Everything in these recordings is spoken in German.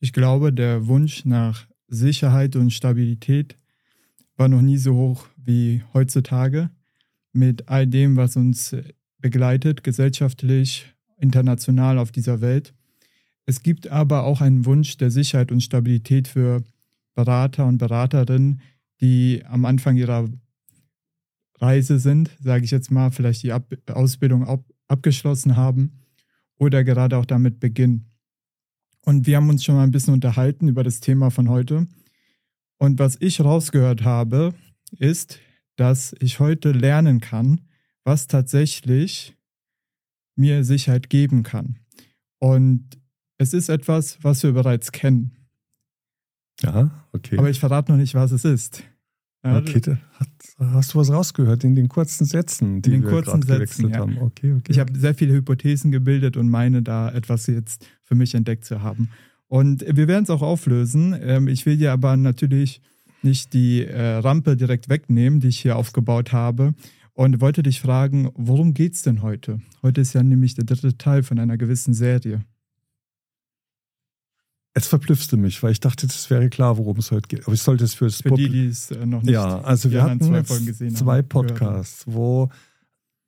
Ich glaube, der Wunsch nach Sicherheit und Stabilität war noch nie so hoch wie heutzutage mit all dem, was uns begleitet, gesellschaftlich, international auf dieser Welt. Es gibt aber auch einen Wunsch der Sicherheit und Stabilität für Berater und Beraterinnen, die am Anfang ihrer Reise sind, sage ich jetzt mal, vielleicht die Ausbildung ab abgeschlossen haben oder gerade auch damit beginnen. Und wir haben uns schon mal ein bisschen unterhalten über das Thema von heute. Und was ich rausgehört habe, ist, dass ich heute lernen kann, was tatsächlich mir Sicherheit geben kann. Und es ist etwas, was wir bereits kennen. Ja, okay. Aber ich verrate noch nicht, was es ist. Okay, hast du was rausgehört in den kurzen Sätzen, die in den wir kurzen Sätzen, ja. haben? Okay, okay. Ich habe sehr viele Hypothesen gebildet und meine da etwas jetzt für mich entdeckt zu haben. Und wir werden es auch auflösen. Ähm, ich will dir aber natürlich nicht die äh, Rampe direkt wegnehmen, die ich hier aufgebaut habe. Und wollte dich fragen, worum geht es denn heute? Heute ist ja nämlich der dritte Teil von einer gewissen Serie. Es verblüffte mich, weil ich dachte, das wäre klar, worum es heute geht. Aber ich sollte es für das Für die, die es äh, noch nicht Ja, also wir hatten zwei, zwei Podcasts, wo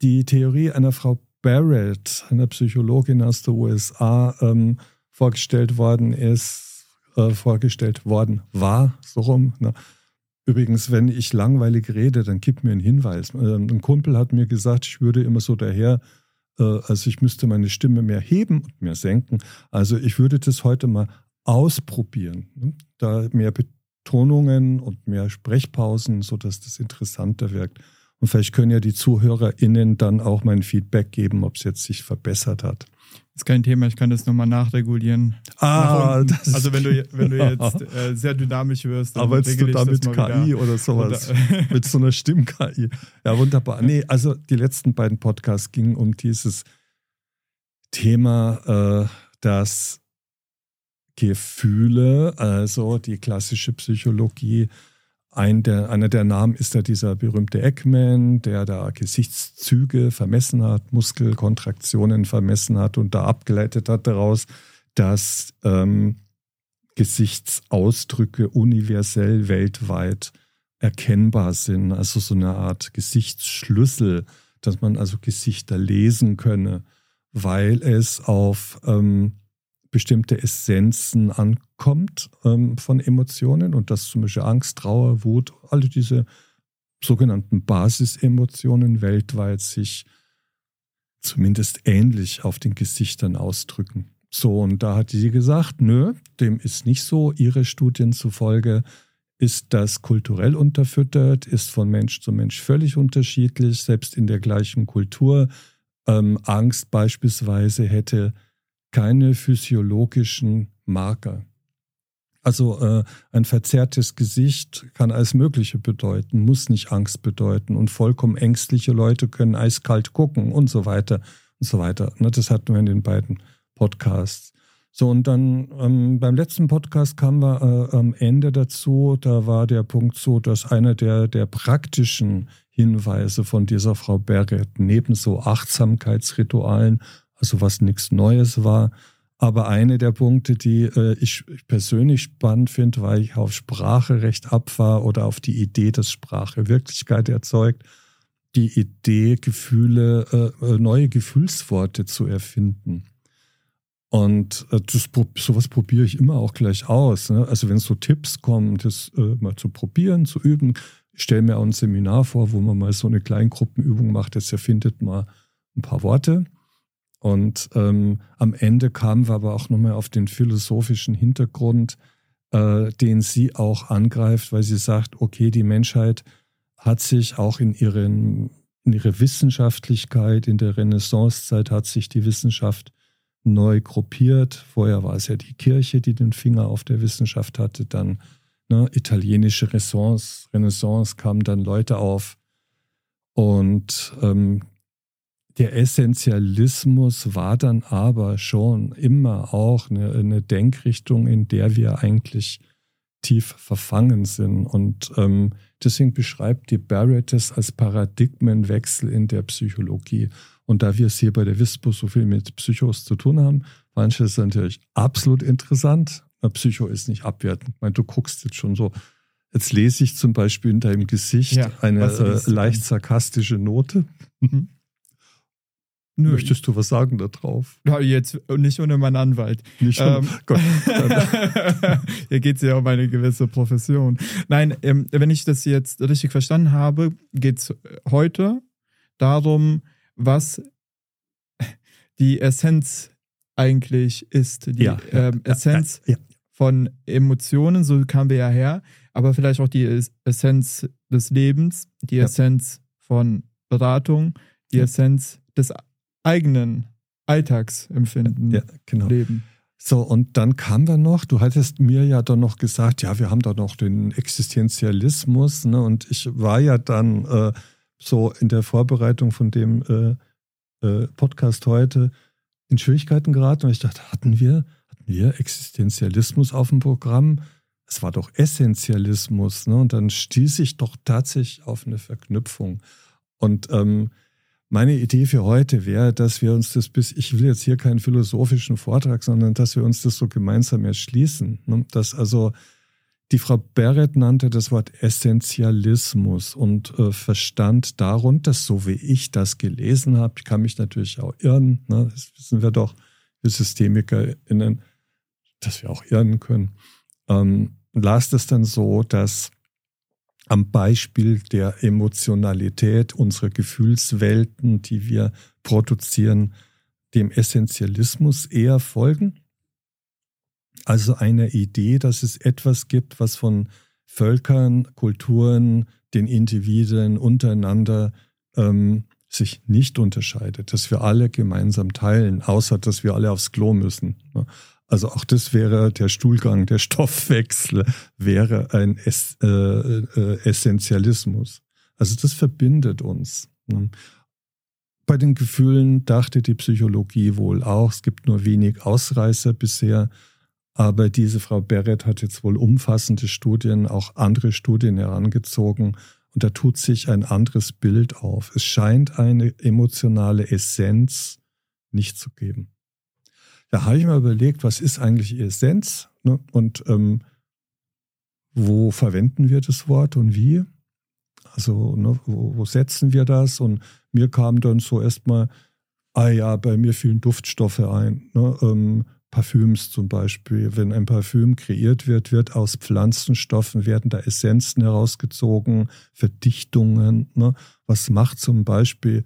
die Theorie einer Frau Barrett, einer Psychologin aus den USA, ähm, vorgestellt worden ist, äh, vorgestellt worden war, so rum. Ne? Übrigens, wenn ich langweilig rede, dann gib mir einen Hinweis. Ähm, ein Kumpel hat mir gesagt, ich würde immer so daher, äh, also ich müsste meine Stimme mehr heben und mehr senken. Also ich würde das heute mal ausprobieren. Ne? Da mehr Betonungen und mehr Sprechpausen, sodass das interessanter wirkt. Und vielleicht können ja die ZuhörerInnen dann auch mein Feedback geben, ob es jetzt sich verbessert hat. Ist kein Thema, ich kann das nochmal nachregulieren. Ah, nach also wenn du, wenn du jetzt äh, sehr dynamisch wirst, dann arbeitest du da mit KI oder sowas, oder, mit so einer Stimm-KI. Ja, wunderbar. Nee, also die letzten beiden Podcasts gingen um dieses Thema, äh, dass Gefühle, also die klassische Psychologie. Ein der, einer der Namen ist ja dieser berühmte Ekman, der da Gesichtszüge vermessen hat, Muskelkontraktionen vermessen hat und da abgeleitet hat daraus, dass ähm, Gesichtsausdrücke universell weltweit erkennbar sind. Also so eine Art Gesichtsschlüssel, dass man also Gesichter lesen könne, weil es auf ähm, bestimmte Essenzen ankommt ähm, von Emotionen und dass zum Beispiel Angst, Trauer, Wut, alle diese sogenannten Basisemotionen weltweit sich zumindest ähnlich auf den Gesichtern ausdrücken. So, und da hat sie gesagt, nö, dem ist nicht so. Ihre Studien zufolge ist das kulturell unterfüttert, ist von Mensch zu Mensch völlig unterschiedlich, selbst in der gleichen Kultur. Ähm, Angst beispielsweise hätte keine physiologischen Marker. Also äh, ein verzerrtes Gesicht kann alles Mögliche bedeuten, muss nicht Angst bedeuten. Und vollkommen ängstliche Leute können eiskalt gucken und so weiter und so weiter. Ne, das hatten wir in den beiden Podcasts. So, und dann ähm, beim letzten Podcast kamen wir äh, am Ende dazu, da war der Punkt so, dass einer der, der praktischen Hinweise von dieser Frau Berget neben so Achtsamkeitsritualen also was nichts Neues war. Aber eine der Punkte, die äh, ich persönlich spannend finde, weil ich auf Sprache recht abfahre oder auf die Idee, dass Sprache Wirklichkeit erzeugt, die Idee, Gefühle, äh, äh neue Gefühlsworte zu erfinden. Und äh, das, sowas probiere ich immer auch gleich aus. Ne? Also wenn so Tipps kommen, das äh, mal zu probieren, zu üben, ich stelle mir auch ein Seminar vor, wo man mal so eine Kleingruppenübung macht, das erfindet mal ein paar Worte und ähm, am Ende kamen wir aber auch nochmal auf den philosophischen Hintergrund, äh, den sie auch angreift, weil sie sagt, okay, die Menschheit hat sich auch in, ihren, in ihrer Wissenschaftlichkeit, in der Renaissancezeit hat sich die Wissenschaft neu gruppiert. Vorher war es ja die Kirche, die den Finger auf der Wissenschaft hatte. Dann ne, italienische Renaissance, Renaissance kamen dann Leute auf und ähm, der Essentialismus war dann aber schon immer auch eine, eine Denkrichtung, in der wir eigentlich tief verfangen sind. Und ähm, deswegen beschreibt die Barrett es als Paradigmenwechsel in der Psychologie. Und da wir es hier bei der WISPO so viel mit Psychos zu tun haben, manches ist natürlich absolut interessant. Psycho ist nicht abwertend. Ich meine, du guckst jetzt schon so. Jetzt lese ich zum Beispiel in deinem Gesicht ja, eine äh, leicht sarkastische Note. Mhm. Nö. Möchtest du was sagen da drauf? Ja, jetzt nicht ohne meinen Anwalt. Nicht ähm, Gott. Hier geht es ja um eine gewisse Profession. Nein, ähm, wenn ich das jetzt richtig verstanden habe, geht es heute darum, was die Essenz eigentlich ist. Die ja, ähm, Essenz ja, ja, von Emotionen, so kamen wir ja her, aber vielleicht auch die Essenz des Lebens, die Essenz von Beratung, die Essenz des eigenen Alltagsempfinden ja, genau. leben. So, und dann kam da noch, du hattest mir ja dann noch gesagt, ja, wir haben da noch den Existenzialismus, ne? Und ich war ja dann äh, so in der Vorbereitung von dem äh, äh, Podcast heute in Schwierigkeiten geraten und ich dachte, hatten wir, hatten wir Existenzialismus auf dem Programm? Es war doch Essentialismus, ne? Und dann stieß ich doch tatsächlich auf eine Verknüpfung. Und ähm, meine Idee für heute wäre, dass wir uns das bis, ich will jetzt hier keinen philosophischen Vortrag, sondern dass wir uns das so gemeinsam erschließen. Ne? Dass also die Frau Barrett nannte das Wort Essentialismus und äh, verstand darunter, so wie ich das gelesen habe, ich kann mich natürlich auch irren, ne? das wissen wir doch, wir SystemikerInnen, dass wir auch irren können, ähm, las das dann so, dass am Beispiel der Emotionalität unserer Gefühlswelten, die wir produzieren, dem Essentialismus eher folgen. Also einer Idee, dass es etwas gibt, was von Völkern, Kulturen, den Individuen untereinander ähm, sich nicht unterscheidet, dass wir alle gemeinsam teilen, außer dass wir alle aufs Klo müssen. Also auch das wäre der Stuhlgang, der Stoffwechsel wäre ein Ess, äh, äh, Essentialismus. Also das verbindet uns. Ne? Bei den Gefühlen dachte die Psychologie wohl auch, es gibt nur wenig Ausreißer bisher, aber diese Frau Barrett hat jetzt wohl umfassende Studien, auch andere Studien herangezogen und da tut sich ein anderes Bild auf. Es scheint eine emotionale Essenz nicht zu geben. Da habe ich mir überlegt, was ist eigentlich Essenz ne? und ähm, wo verwenden wir das Wort und wie? Also ne, wo, wo, setzen wir das? Und mir kam dann so erstmal, ah ja, bei mir fielen Duftstoffe ein. Ne? Ähm, Parfüms zum Beispiel. Wenn ein Parfüm kreiert wird, wird aus Pflanzenstoffen, werden da Essenzen herausgezogen, Verdichtungen. Ne? Was macht zum Beispiel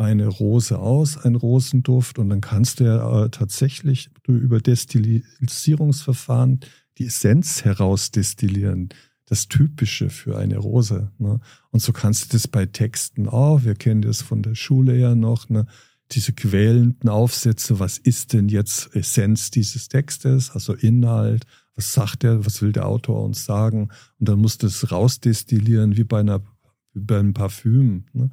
eine Rose aus, ein Rosenduft, und dann kannst du ja äh, tatsächlich über Destillisierungsverfahren die Essenz herausdestillieren. Das Typische für eine Rose. Ne? Und so kannst du das bei Texten auch. Wir kennen das von der Schule ja noch. Ne? Diese quälenden Aufsätze. Was ist denn jetzt Essenz dieses Textes? Also Inhalt. Was sagt er? Was will der Autor uns sagen? Und dann musst du es rausdestillieren wie bei einer, wie bei einem Parfüm. Ne?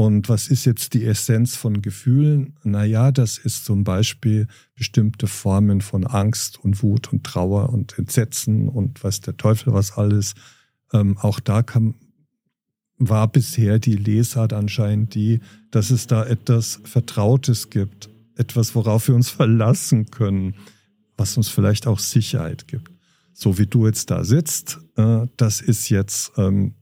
Und was ist jetzt die Essenz von Gefühlen? Naja, das ist zum Beispiel bestimmte Formen von Angst und Wut und Trauer und Entsetzen und was der Teufel was alles. Ähm, auch da kam, war bisher die Lesart anscheinend die, dass es da etwas Vertrautes gibt, etwas, worauf wir uns verlassen können, was uns vielleicht auch Sicherheit gibt. So wie du jetzt da sitzt, äh, das ist jetzt ähm,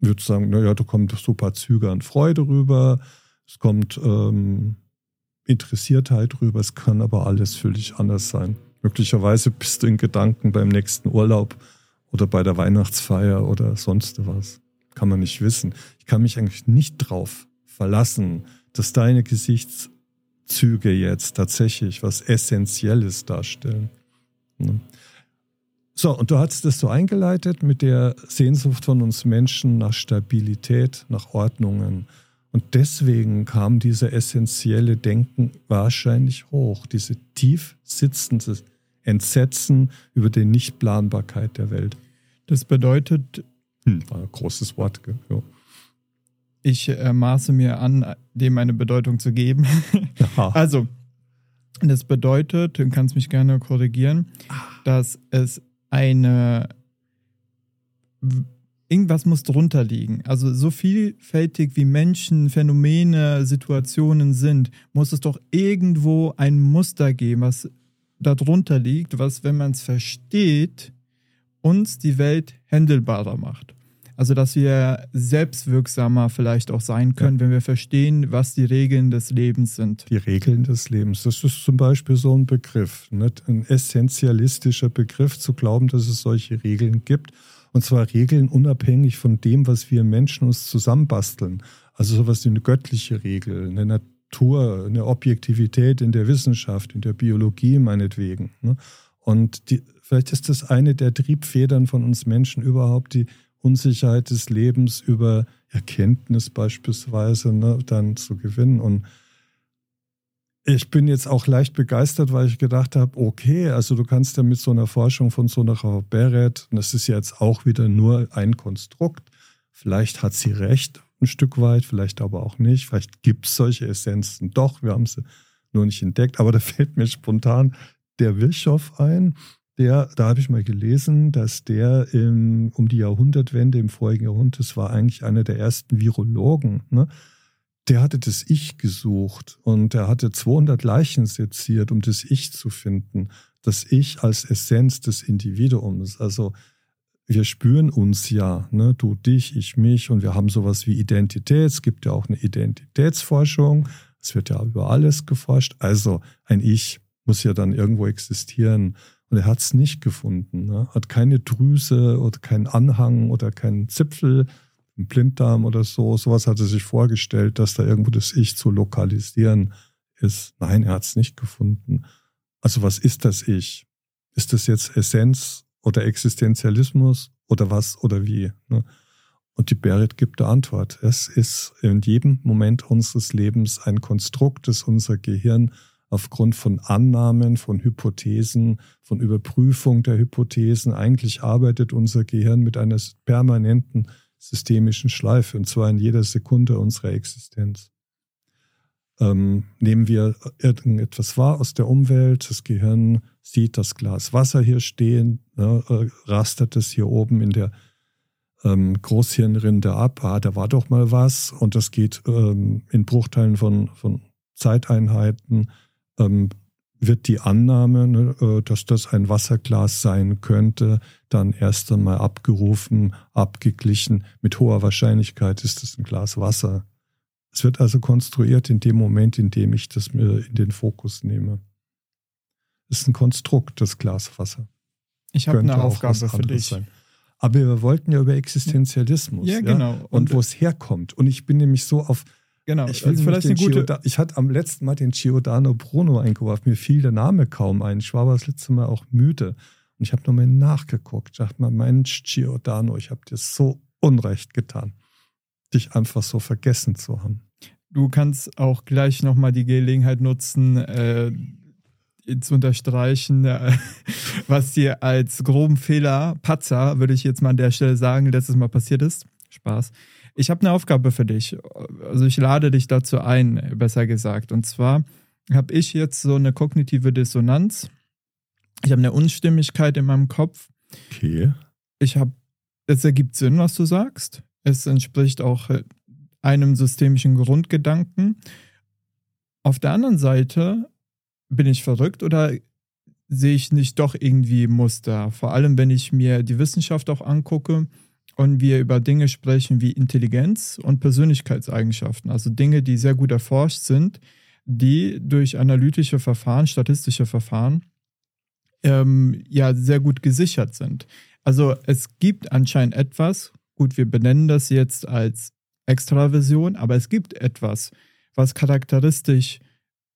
würde sagen, naja, da kommt super Züge an Freude rüber, es kommt ähm, Interessiertheit rüber, es kann aber alles völlig anders sein. Möglicherweise bist du in Gedanken beim nächsten Urlaub oder bei der Weihnachtsfeier oder sonst was. Kann man nicht wissen. Ich kann mich eigentlich nicht drauf verlassen, dass deine Gesichtszüge jetzt tatsächlich was Essentielles darstellen. Ne? So, und du hast das so eingeleitet mit der Sehnsucht von uns Menschen nach Stabilität, nach Ordnungen. Und deswegen kam diese essentielle Denken wahrscheinlich hoch, diese tief sitzende Entsetzen über die Nichtplanbarkeit der Welt. Das bedeutet. Hm, war ein großes Wort, ja. Ich äh, maße mir an, dem eine Bedeutung zu geben. also, das bedeutet, du kannst mich gerne korrigieren, ah. dass es eine irgendwas muss drunter liegen. Also so vielfältig wie Menschen, Phänomene, Situationen sind, muss es doch irgendwo ein Muster geben, was darunter liegt, was, wenn man es versteht, uns die Welt händelbarer macht. Also, dass wir selbstwirksamer vielleicht auch sein können, ja. wenn wir verstehen, was die Regeln des Lebens sind. Die Regeln des Lebens, das ist zum Beispiel so ein Begriff, nicht? ein essentialistischer Begriff, zu glauben, dass es solche Regeln gibt. Und zwar Regeln unabhängig von dem, was wir Menschen uns zusammenbasteln. Also sowas wie eine göttliche Regel, eine Natur, eine Objektivität in der Wissenschaft, in der Biologie meinetwegen. Ne? Und die, vielleicht ist das eine der Triebfedern von uns Menschen überhaupt, die Unsicherheit des Lebens über Erkenntnis beispielsweise ne, dann zu gewinnen. Und ich bin jetzt auch leicht begeistert, weil ich gedacht habe, okay, also du kannst ja mit so einer Forschung von so einer Frau Beret, das ist jetzt auch wieder nur ein Konstrukt, vielleicht hat sie recht ein Stück weit, vielleicht aber auch nicht, vielleicht gibt es solche Essenzen. Doch, wir haben sie nur nicht entdeckt, aber da fällt mir spontan der Virchow ein, der, da habe ich mal gelesen, dass der im, um die Jahrhundertwende im vorigen Jahrhundert, das war eigentlich einer der ersten Virologen, ne? der hatte das Ich gesucht und er hatte 200 Leichen seziert, um das Ich zu finden. Das Ich als Essenz des Individuums. Also wir spüren uns ja, ne? du dich, ich mich und wir haben sowas wie Identität. Es gibt ja auch eine Identitätsforschung. Es wird ja über alles geforscht. Also ein Ich muss ja dann irgendwo existieren. Und er hat es nicht gefunden. Ne? Hat keine Drüse oder keinen Anhang oder keinen Zipfel, einen Blinddarm oder so. Sowas hat er sich vorgestellt, dass da irgendwo das Ich zu lokalisieren ist. Nein, er hat es nicht gefunden. Also was ist das Ich? Ist das jetzt Essenz oder Existenzialismus oder was oder wie? Ne? Und die Berit gibt die Antwort. Es ist in jedem Moment unseres Lebens ein Konstrukt, das unser Gehirn aufgrund von Annahmen, von Hypothesen, von Überprüfung der Hypothesen. Eigentlich arbeitet unser Gehirn mit einer permanenten systemischen Schleife, und zwar in jeder Sekunde unserer Existenz. Ähm, nehmen wir irgendetwas wahr aus der Umwelt, das Gehirn sieht das Glas Wasser hier stehen, ne, äh, rastert es hier oben in der ähm, Großhirnrinde ab, ah, da war doch mal was, und das geht ähm, in Bruchteilen von, von Zeiteinheiten ähm, wird die Annahme, ne, äh, dass das ein Wasserglas sein könnte, dann erst einmal abgerufen, abgeglichen. Mit hoher Wahrscheinlichkeit ist es ein Glas Wasser. Es wird also konstruiert in dem Moment, in dem ich das mir in den Fokus nehme. Es ist ein Konstrukt, das Glas Wasser. Ich habe eine Aufgabe für dich. Sein. Aber wir wollten ja über Existenzialismus. Ja, genau. Ja? Und, und wo es herkommt. Und ich bin nämlich so auf Genau, ich, will also vielleicht eine gute. Gioda ich hatte am letzten Mal den Giordano Bruno eingeworfen. Mir fiel der Name kaum ein. Ich war aber das letzte Mal auch müde. Und ich habe nochmal nachgeguckt. Ich dachte mal, Mensch, Giordano, ich habe dir so Unrecht getan, dich einfach so vergessen zu haben. Du kannst auch gleich nochmal die Gelegenheit nutzen, äh, zu unterstreichen, äh, was dir als groben Fehler, Patzer, würde ich jetzt mal an der Stelle sagen, letztes Mal passiert ist. Spaß. Ich habe eine Aufgabe für dich. Also ich lade dich dazu ein, besser gesagt. Und zwar habe ich jetzt so eine kognitive Dissonanz. Ich habe eine Unstimmigkeit in meinem Kopf. Okay. Ich habe, es ergibt Sinn, was du sagst. Es entspricht auch äh, einem systemischen Grundgedanken. Auf der anderen Seite bin ich verrückt oder sehe ich nicht doch irgendwie Muster? Vor allem, wenn ich mir die Wissenschaft auch angucke und wir über Dinge sprechen wie Intelligenz und Persönlichkeitseigenschaften, also Dinge, die sehr gut erforscht sind, die durch analytische Verfahren, statistische Verfahren ähm, ja sehr gut gesichert sind. Also es gibt anscheinend etwas, gut, wir benennen das jetzt als Extraversion, aber es gibt etwas, was charakteristisch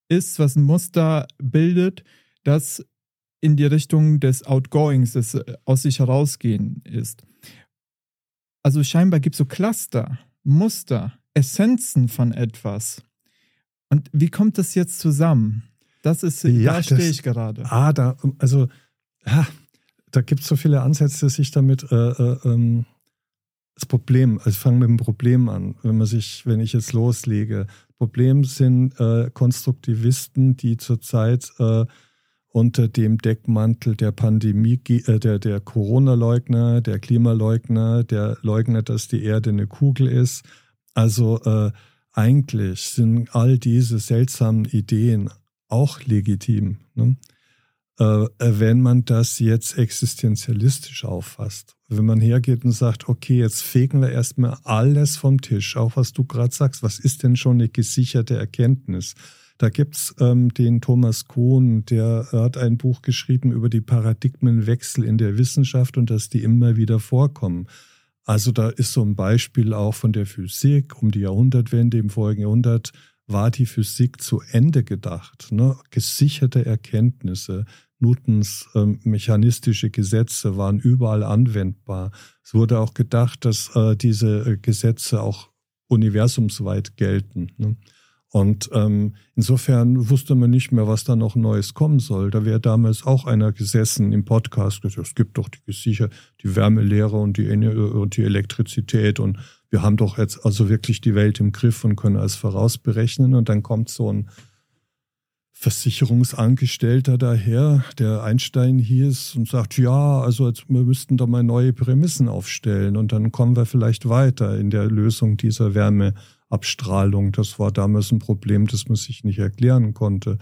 ist, was ein Muster bildet, das in die Richtung des Outgoings, des äh, aus sich herausgehen ist. Also scheinbar gibt es so Cluster, Muster, Essenzen von etwas. Und wie kommt das jetzt zusammen? Das ist, ja, da stehe ich gerade. Ah, da, also, ja, da gibt es so viele Ansätze, sich damit äh, äh, ähm, das Problem, also fangen mit dem Problem an, wenn man sich, wenn ich jetzt loslege. Problem sind äh, Konstruktivisten, die zurzeit äh, unter dem Deckmantel der Pandemie, äh, der, der Corona-Leugner, der Klimaleugner, der Leugner, dass die Erde eine Kugel ist. Also äh, eigentlich sind all diese seltsamen Ideen auch legitim. Ne? äh, wenn man das jetzt existenzialistisch auffasst. Wenn man hergeht und sagt, okay, jetzt fegen wir erstmal alles vom Tisch, auch was du gerade sagst, was ist denn schon eine gesicherte Erkenntnis? Da gibt's ähm, den Thomas Kuhn, der hat ein Buch geschrieben über die Paradigmenwechsel in der Wissenschaft und dass die immer wieder vorkommen. Also da ist so ein Beispiel auch von der Physik um die Jahrhundertwende im vorigen Jahrhundert war die Physik zu Ende gedacht. Ne? Gesicherte Erkenntnisse, Newtons ähm, mechanistische Gesetze waren überall anwendbar. Es wurde auch gedacht, dass äh, diese äh, Gesetze auch universumsweit gelten. Ne? Und ähm, insofern wusste man nicht mehr, was da noch Neues kommen soll. Da wäre damals auch einer gesessen im Podcast, gesagt, es gibt doch die, sicher die Wärmelehre und die, und die Elektrizität und wir haben doch jetzt also wirklich die Welt im Griff und können alles vorausberechnen. Und dann kommt so ein Versicherungsangestellter daher, der Einstein hieß und sagt, ja, also jetzt, wir müssten da mal neue Prämissen aufstellen und dann kommen wir vielleicht weiter in der Lösung dieser Wärmeabstrahlung. Das war damals ein Problem, das man sich nicht erklären konnte.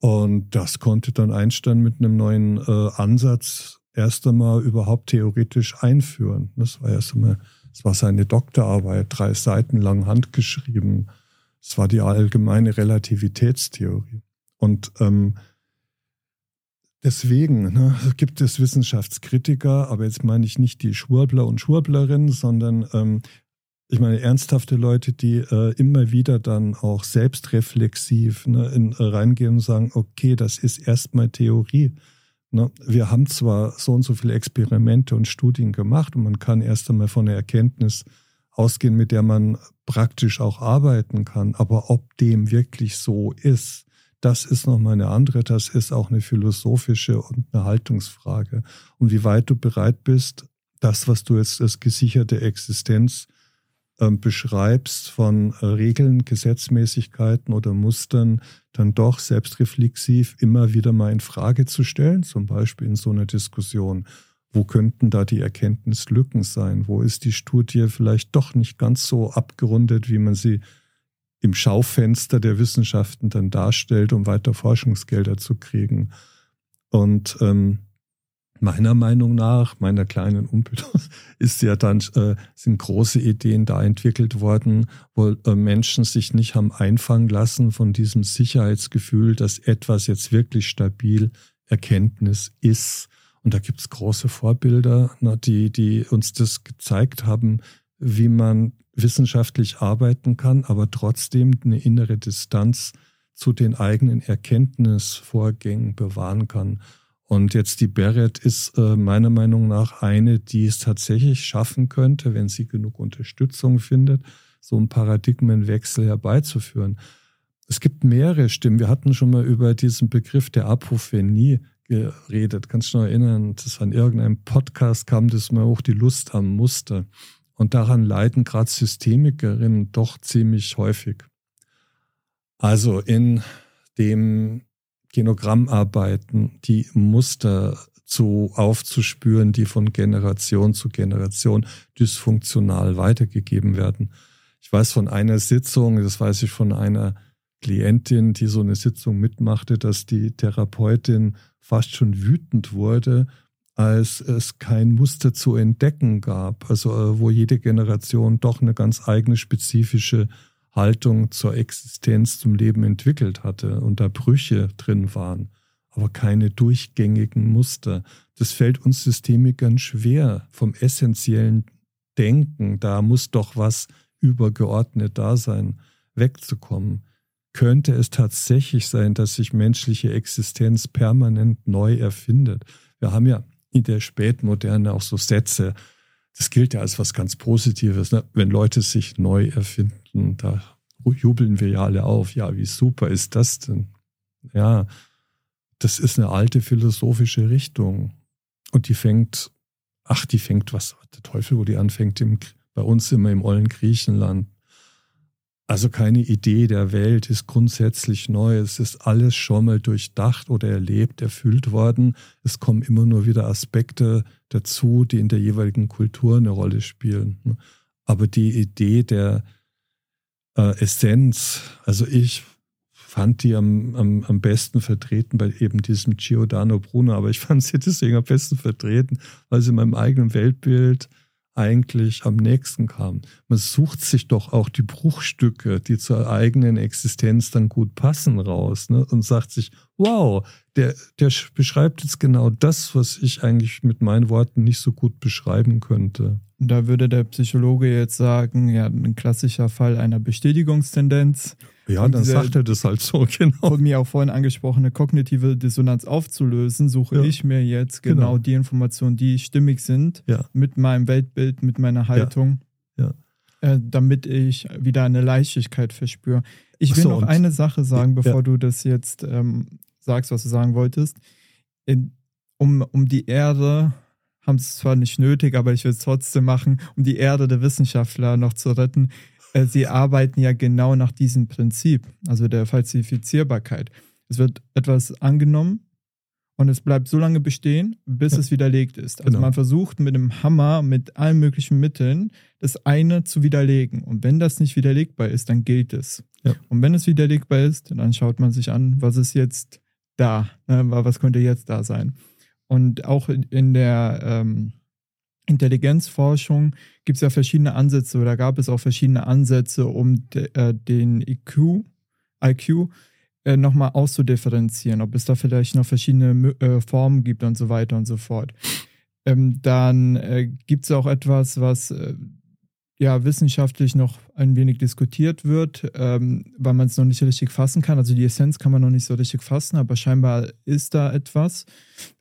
Und das konnte dann Einstein mit einem neuen äh, Ansatz erst einmal überhaupt theoretisch einführen. Das war erst einmal, das war seine Doktorarbeit, drei Seiten lang handgeschrieben. Es war die allgemeine Relativitätstheorie. Und ähm, deswegen ne, gibt es Wissenschaftskritiker, aber jetzt meine ich nicht die Schwurbler und Schwurblerinnen, sondern ähm, ich meine ernsthafte Leute, die äh, immer wieder dann auch selbstreflexiv ne, in, äh, reingehen und sagen, okay, das ist erstmal Theorie. Ne? Wir haben zwar so und so viele Experimente und Studien gemacht und man kann erst einmal von der Erkenntnis ausgehen, mit der man praktisch auch arbeiten kann. Aber ob dem wirklich so ist, das ist nochmal eine andere, das ist auch eine philosophische und eine Haltungsfrage. Und wie weit du bereit bist, das, was du jetzt als gesicherte Existenz beschreibst, von äh, Regeln, Gesetzmäßigkeiten oder Mustern, dann doch selbstreflexiv immer wieder mal in Frage zu stellen, zum Beispiel in so einer Diskussion. Wo könnten da die Erkenntnislücken sein? Wo ist die Studie vielleicht doch nicht ganz so abgerundet, wie man sie im Schaufenster der Wissenschaften dann darstellt, um weiter Forschungsgelder zu kriegen? Und ähm, meiner Meinung nach, meiner kleinen Unbildung, ist ja dann, äh, sind große Ideen da entwickelt worden, wo äh, Menschen sich nicht haben einfangen lassen von diesem Sicherheitsgefühl, dass etwas jetzt wirklich stabil Erkenntnis ist und da gibt es große Vorbilder, die, die uns das gezeigt haben, wie man wissenschaftlich arbeiten kann, aber trotzdem eine innere Distanz zu den eigenen Erkenntnisvorgängen bewahren kann. Und jetzt die Beret ist äh, meiner Meinung nach eine, die es tatsächlich schaffen könnte, wenn sie genug Unterstützung findet, so einen Paradigmenwechsel herbeizuführen. Es gibt mehrere Stimmen. Wir hatten schon mal über diesen Begriff der Apophenie geredet. Kannst du noch erinnern, dass an irgendeinem Podcast kam das mal hoch, die Lust am Muster. Und daran leiden gerade Systemikerinnen doch ziemlich häufig. Also in dem Genogrammarbeiten die Muster zu aufzuspüren, die von Generation zu Generation dysfunktional weitergegeben werden. Ich weiß von einer Sitzung, das weiß ich von einer Klientin, die so eine Sitzung mitmachte, dass die Therapeutin fast schon wütend wurde, als es kein Muster zu entdecken gab, also äh, wo jede Generation doch eine ganz eigene spezifische Haltung zur Existenz, zum Leben entwickelt hatte und da Brüche drin waren, aber keine durchgängigen Muster. Das fällt uns Systemikern schwer vom essentiellen Denken, da muss doch was übergeordnet da sein, wegzukommen könnte es tatsächlich sein, dass sich menschliche Existenz permanent neu erfindet. Wir haben ja in der Spätmoderne auch so Sätze, das gilt ja als was ganz Positives. Ne? Wenn Leute sich neu erfinden, da jubeln wir ja alle auf. Ja, wie super ist das denn? Ja, das ist eine alte philosophische Richtung. Und die fängt, ach, die fängt, was, der Teufel, wo die anfängt, im, bei uns immer im ollen Griechenland. Also keine Idee der Welt ist grundsätzlich neu. Es ist alles schon mal durchdacht oder erlebt, erfüllt worden. Es kommen immer nur wieder Aspekte dazu, die in der jeweiligen Kultur eine Rolle spielen. Aber die Idee der äh, Essenz, also ich fand die am, am, am besten vertreten bei eben diesem Giordano Bruno, aber ich fand sie deswegen am besten vertreten, weil sie in meinem eigenen Weltbild eigentlich am nächsten kam. Man sucht sich doch auch die Bruchstücke, die zur eigenen Existenz dann gut passen, raus ne? und sagt sich, wow, der, der beschreibt jetzt genau das, was ich eigentlich mit meinen Worten nicht so gut beschreiben könnte. Da würde der Psychologe jetzt sagen, ja, ein klassischer Fall einer Bestätigungstendenz. Ja, dann sagt er das halt so, genau. Von mir auch vorhin angesprochene kognitive Dissonanz aufzulösen, suche ja. ich mir jetzt genau, genau, die Informationen, die stimmig sind, ja. mit meinem Weltbild, mit meiner Haltung, ja. äh, damit ich wieder eine Leichtigkeit verspüre. Ich will so, noch eine Sache sagen, bevor du das jetzt ähm, sagst, was du sagen wolltest. In, um, um die Erde haben es zwar nicht nötig, aber ich will es trotzdem machen, um die Erde der Wissenschaftler noch zu retten. Äh, sie arbeiten ja genau nach diesem Prinzip, also der Falsifizierbarkeit. Es wird etwas angenommen und es bleibt so lange bestehen, bis ja. es widerlegt ist. Also genau. man versucht mit dem Hammer, mit allen möglichen Mitteln, das eine zu widerlegen. Und wenn das nicht widerlegbar ist, dann gilt es. Ja. Und wenn es widerlegbar ist, dann schaut man sich an, was ist jetzt da, ne? was könnte jetzt da sein. Und auch in der ähm, Intelligenzforschung gibt es ja verschiedene Ansätze oder gab es auch verschiedene Ansätze, um de, äh, den IQ, IQ äh, nochmal auszudifferenzieren, ob es da vielleicht noch verschiedene äh, Formen gibt und so weiter und so fort. Ähm, dann äh, gibt es auch etwas, was äh, ja wissenschaftlich noch ein wenig diskutiert wird, ähm, weil man es noch nicht richtig fassen kann. Also die Essenz kann man noch nicht so richtig fassen, aber scheinbar ist da etwas,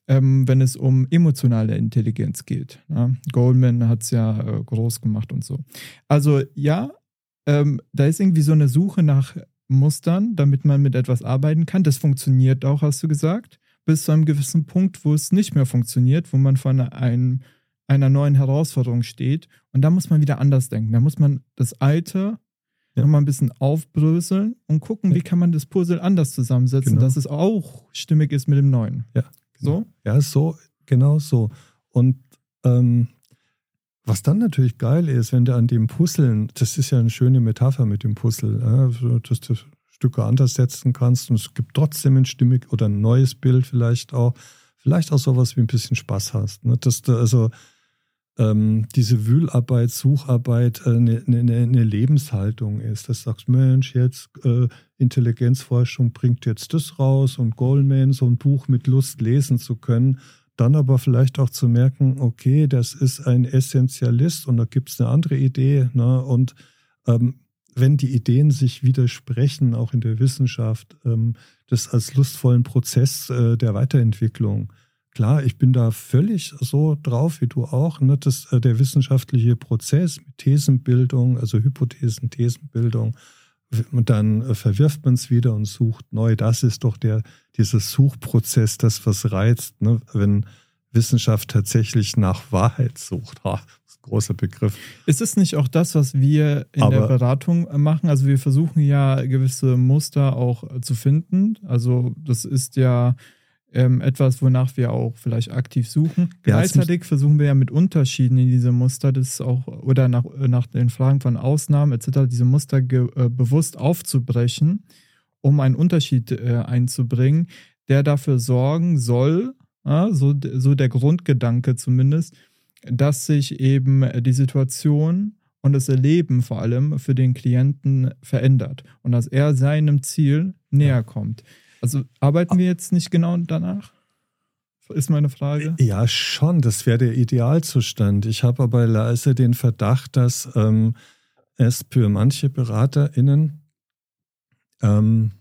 ähm, wenn es um emotionale Intelligenz geht. Ja? Goldman hat es ja äh, groß gemacht und so. Also ja, ähm, da ist irgendwie so eine Suche nach Mustern, damit man mit etwas arbeiten kann. Das funktioniert auch, hast du gesagt, bis zu einem gewissen Punkt, wo es nicht mehr funktioniert, wo man von einem einer neuen Herausforderung steht. Und da muss man wieder anders denken. Da muss man das Alte ja. nochmal ein bisschen aufbröseln und gucken, ja. wie kann man das Puzzle anders zusammensetzen, genau. dass es auch stimmig ist mit dem Neuen. Ja. Genau. So? Ja, so, genau so. Und ähm, was dann natürlich geil ist, wenn du an dem Puzzeln, das ist ja eine schöne Metapher mit dem Puzzle, ja, dass du Stücke anders setzen kannst und es gibt trotzdem ein stimmig oder ein neues Bild vielleicht auch. Vielleicht auch sowas wie ein bisschen Spaß hast. Ne? Dass du also ähm, diese Wühlarbeit, Sucharbeit äh, eine, eine, eine, Lebenshaltung ist. Dass du sagst, Mensch, jetzt äh, Intelligenzforschung bringt jetzt das raus und Goldman so ein Buch mit Lust lesen zu können. Dann aber vielleicht auch zu merken, okay, das ist ein Essentialist und da gibt es eine andere Idee. Ne? Und ähm, wenn die Ideen sich widersprechen, auch in der Wissenschaft, ähm, das als lustvollen Prozess äh, der Weiterentwicklung Klar, ich bin da völlig so drauf wie du auch. Ne? Das, äh, der wissenschaftliche Prozess mit Thesenbildung, also Hypothesen, Thesenbildung, und dann äh, verwirft man es wieder und sucht neu. Das ist doch der, dieser Suchprozess, das was reizt, ne? wenn Wissenschaft tatsächlich nach Wahrheit sucht. Ha, das ist ein großer Begriff. Ist es nicht auch das, was wir in Aber, der Beratung machen? Also wir versuchen ja gewisse Muster auch zu finden. Also das ist ja ähm, etwas, wonach wir auch vielleicht aktiv suchen. Gleichzeitig versuchen wir ja mit Unterschieden in diese Muster, das auch, oder nach, nach den Fragen von Ausnahmen etc., diese Muster ge, äh, bewusst aufzubrechen, um einen Unterschied äh, einzubringen, der dafür sorgen soll, ja, so, so der Grundgedanke zumindest, dass sich eben die Situation und das Erleben vor allem für den Klienten verändert und dass er seinem Ziel näher kommt. Also arbeiten wir jetzt nicht genau danach? Ist meine Frage. Ja, schon. Das wäre der Idealzustand. Ich habe aber leise den Verdacht, dass ähm, es für manche BeraterInnen ähm,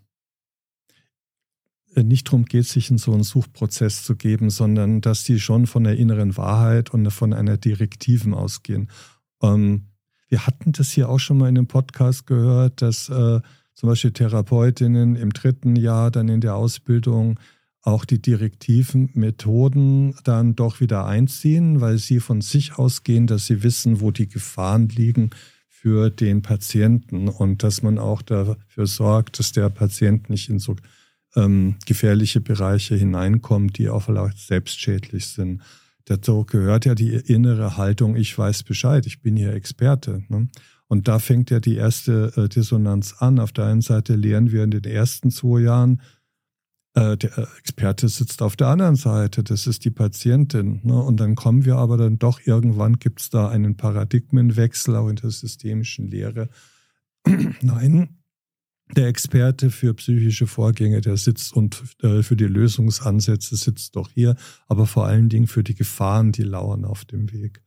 nicht darum geht, sich in so einen Suchprozess zu geben, sondern dass sie schon von der inneren Wahrheit und von einer Direktiven ausgehen. Ähm, wir hatten das hier auch schon mal in einem Podcast gehört, dass äh, zum Beispiel Therapeutinnen im dritten Jahr dann in der Ausbildung auch die direktiven Methoden dann doch wieder einziehen, weil sie von sich ausgehen, dass sie wissen, wo die Gefahren liegen für den Patienten und dass man auch dafür sorgt, dass der Patient nicht in so ähm, gefährliche Bereiche hineinkommt, die auch vielleicht selbstschädlich sind. Dazu gehört ja die innere Haltung, ich weiß Bescheid, ich bin hier Experte. Ne? Und da fängt ja die erste äh, Dissonanz an. Auf der einen Seite lernen wir in den ersten zwei Jahren, äh, der Experte sitzt auf der anderen Seite, das ist die Patientin. Ne? Und dann kommen wir aber dann doch, irgendwann gibt es da einen Paradigmenwechsel auch in der systemischen Lehre. Nein, der Experte für psychische Vorgänge, der sitzt und äh, für die Lösungsansätze sitzt doch hier, aber vor allen Dingen für die Gefahren, die lauern auf dem Weg.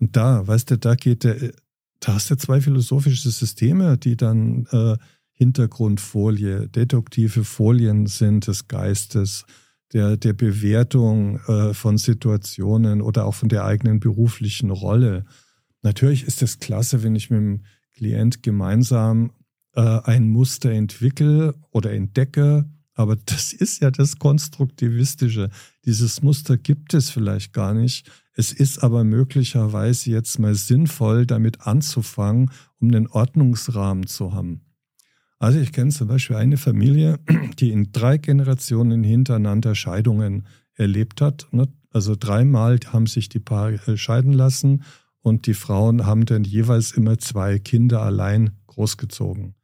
Und da, weißt du, da geht der, da hast du zwei philosophische Systeme, die dann äh, Hintergrundfolie, deduktive Folien sind des Geistes, der, der Bewertung äh, von Situationen oder auch von der eigenen beruflichen Rolle. Natürlich ist es klasse, wenn ich mit dem Klient gemeinsam äh, ein Muster entwickle oder entdecke, aber das ist ja das Konstruktivistische. Dieses Muster gibt es vielleicht gar nicht. Es ist aber möglicherweise jetzt mal sinnvoll, damit anzufangen, um einen Ordnungsrahmen zu haben. Also ich kenne zum Beispiel eine Familie, die in drei Generationen hintereinander Scheidungen erlebt hat. Ne? Also dreimal haben sich die Paare äh, scheiden lassen und die Frauen haben dann jeweils immer zwei Kinder allein großgezogen.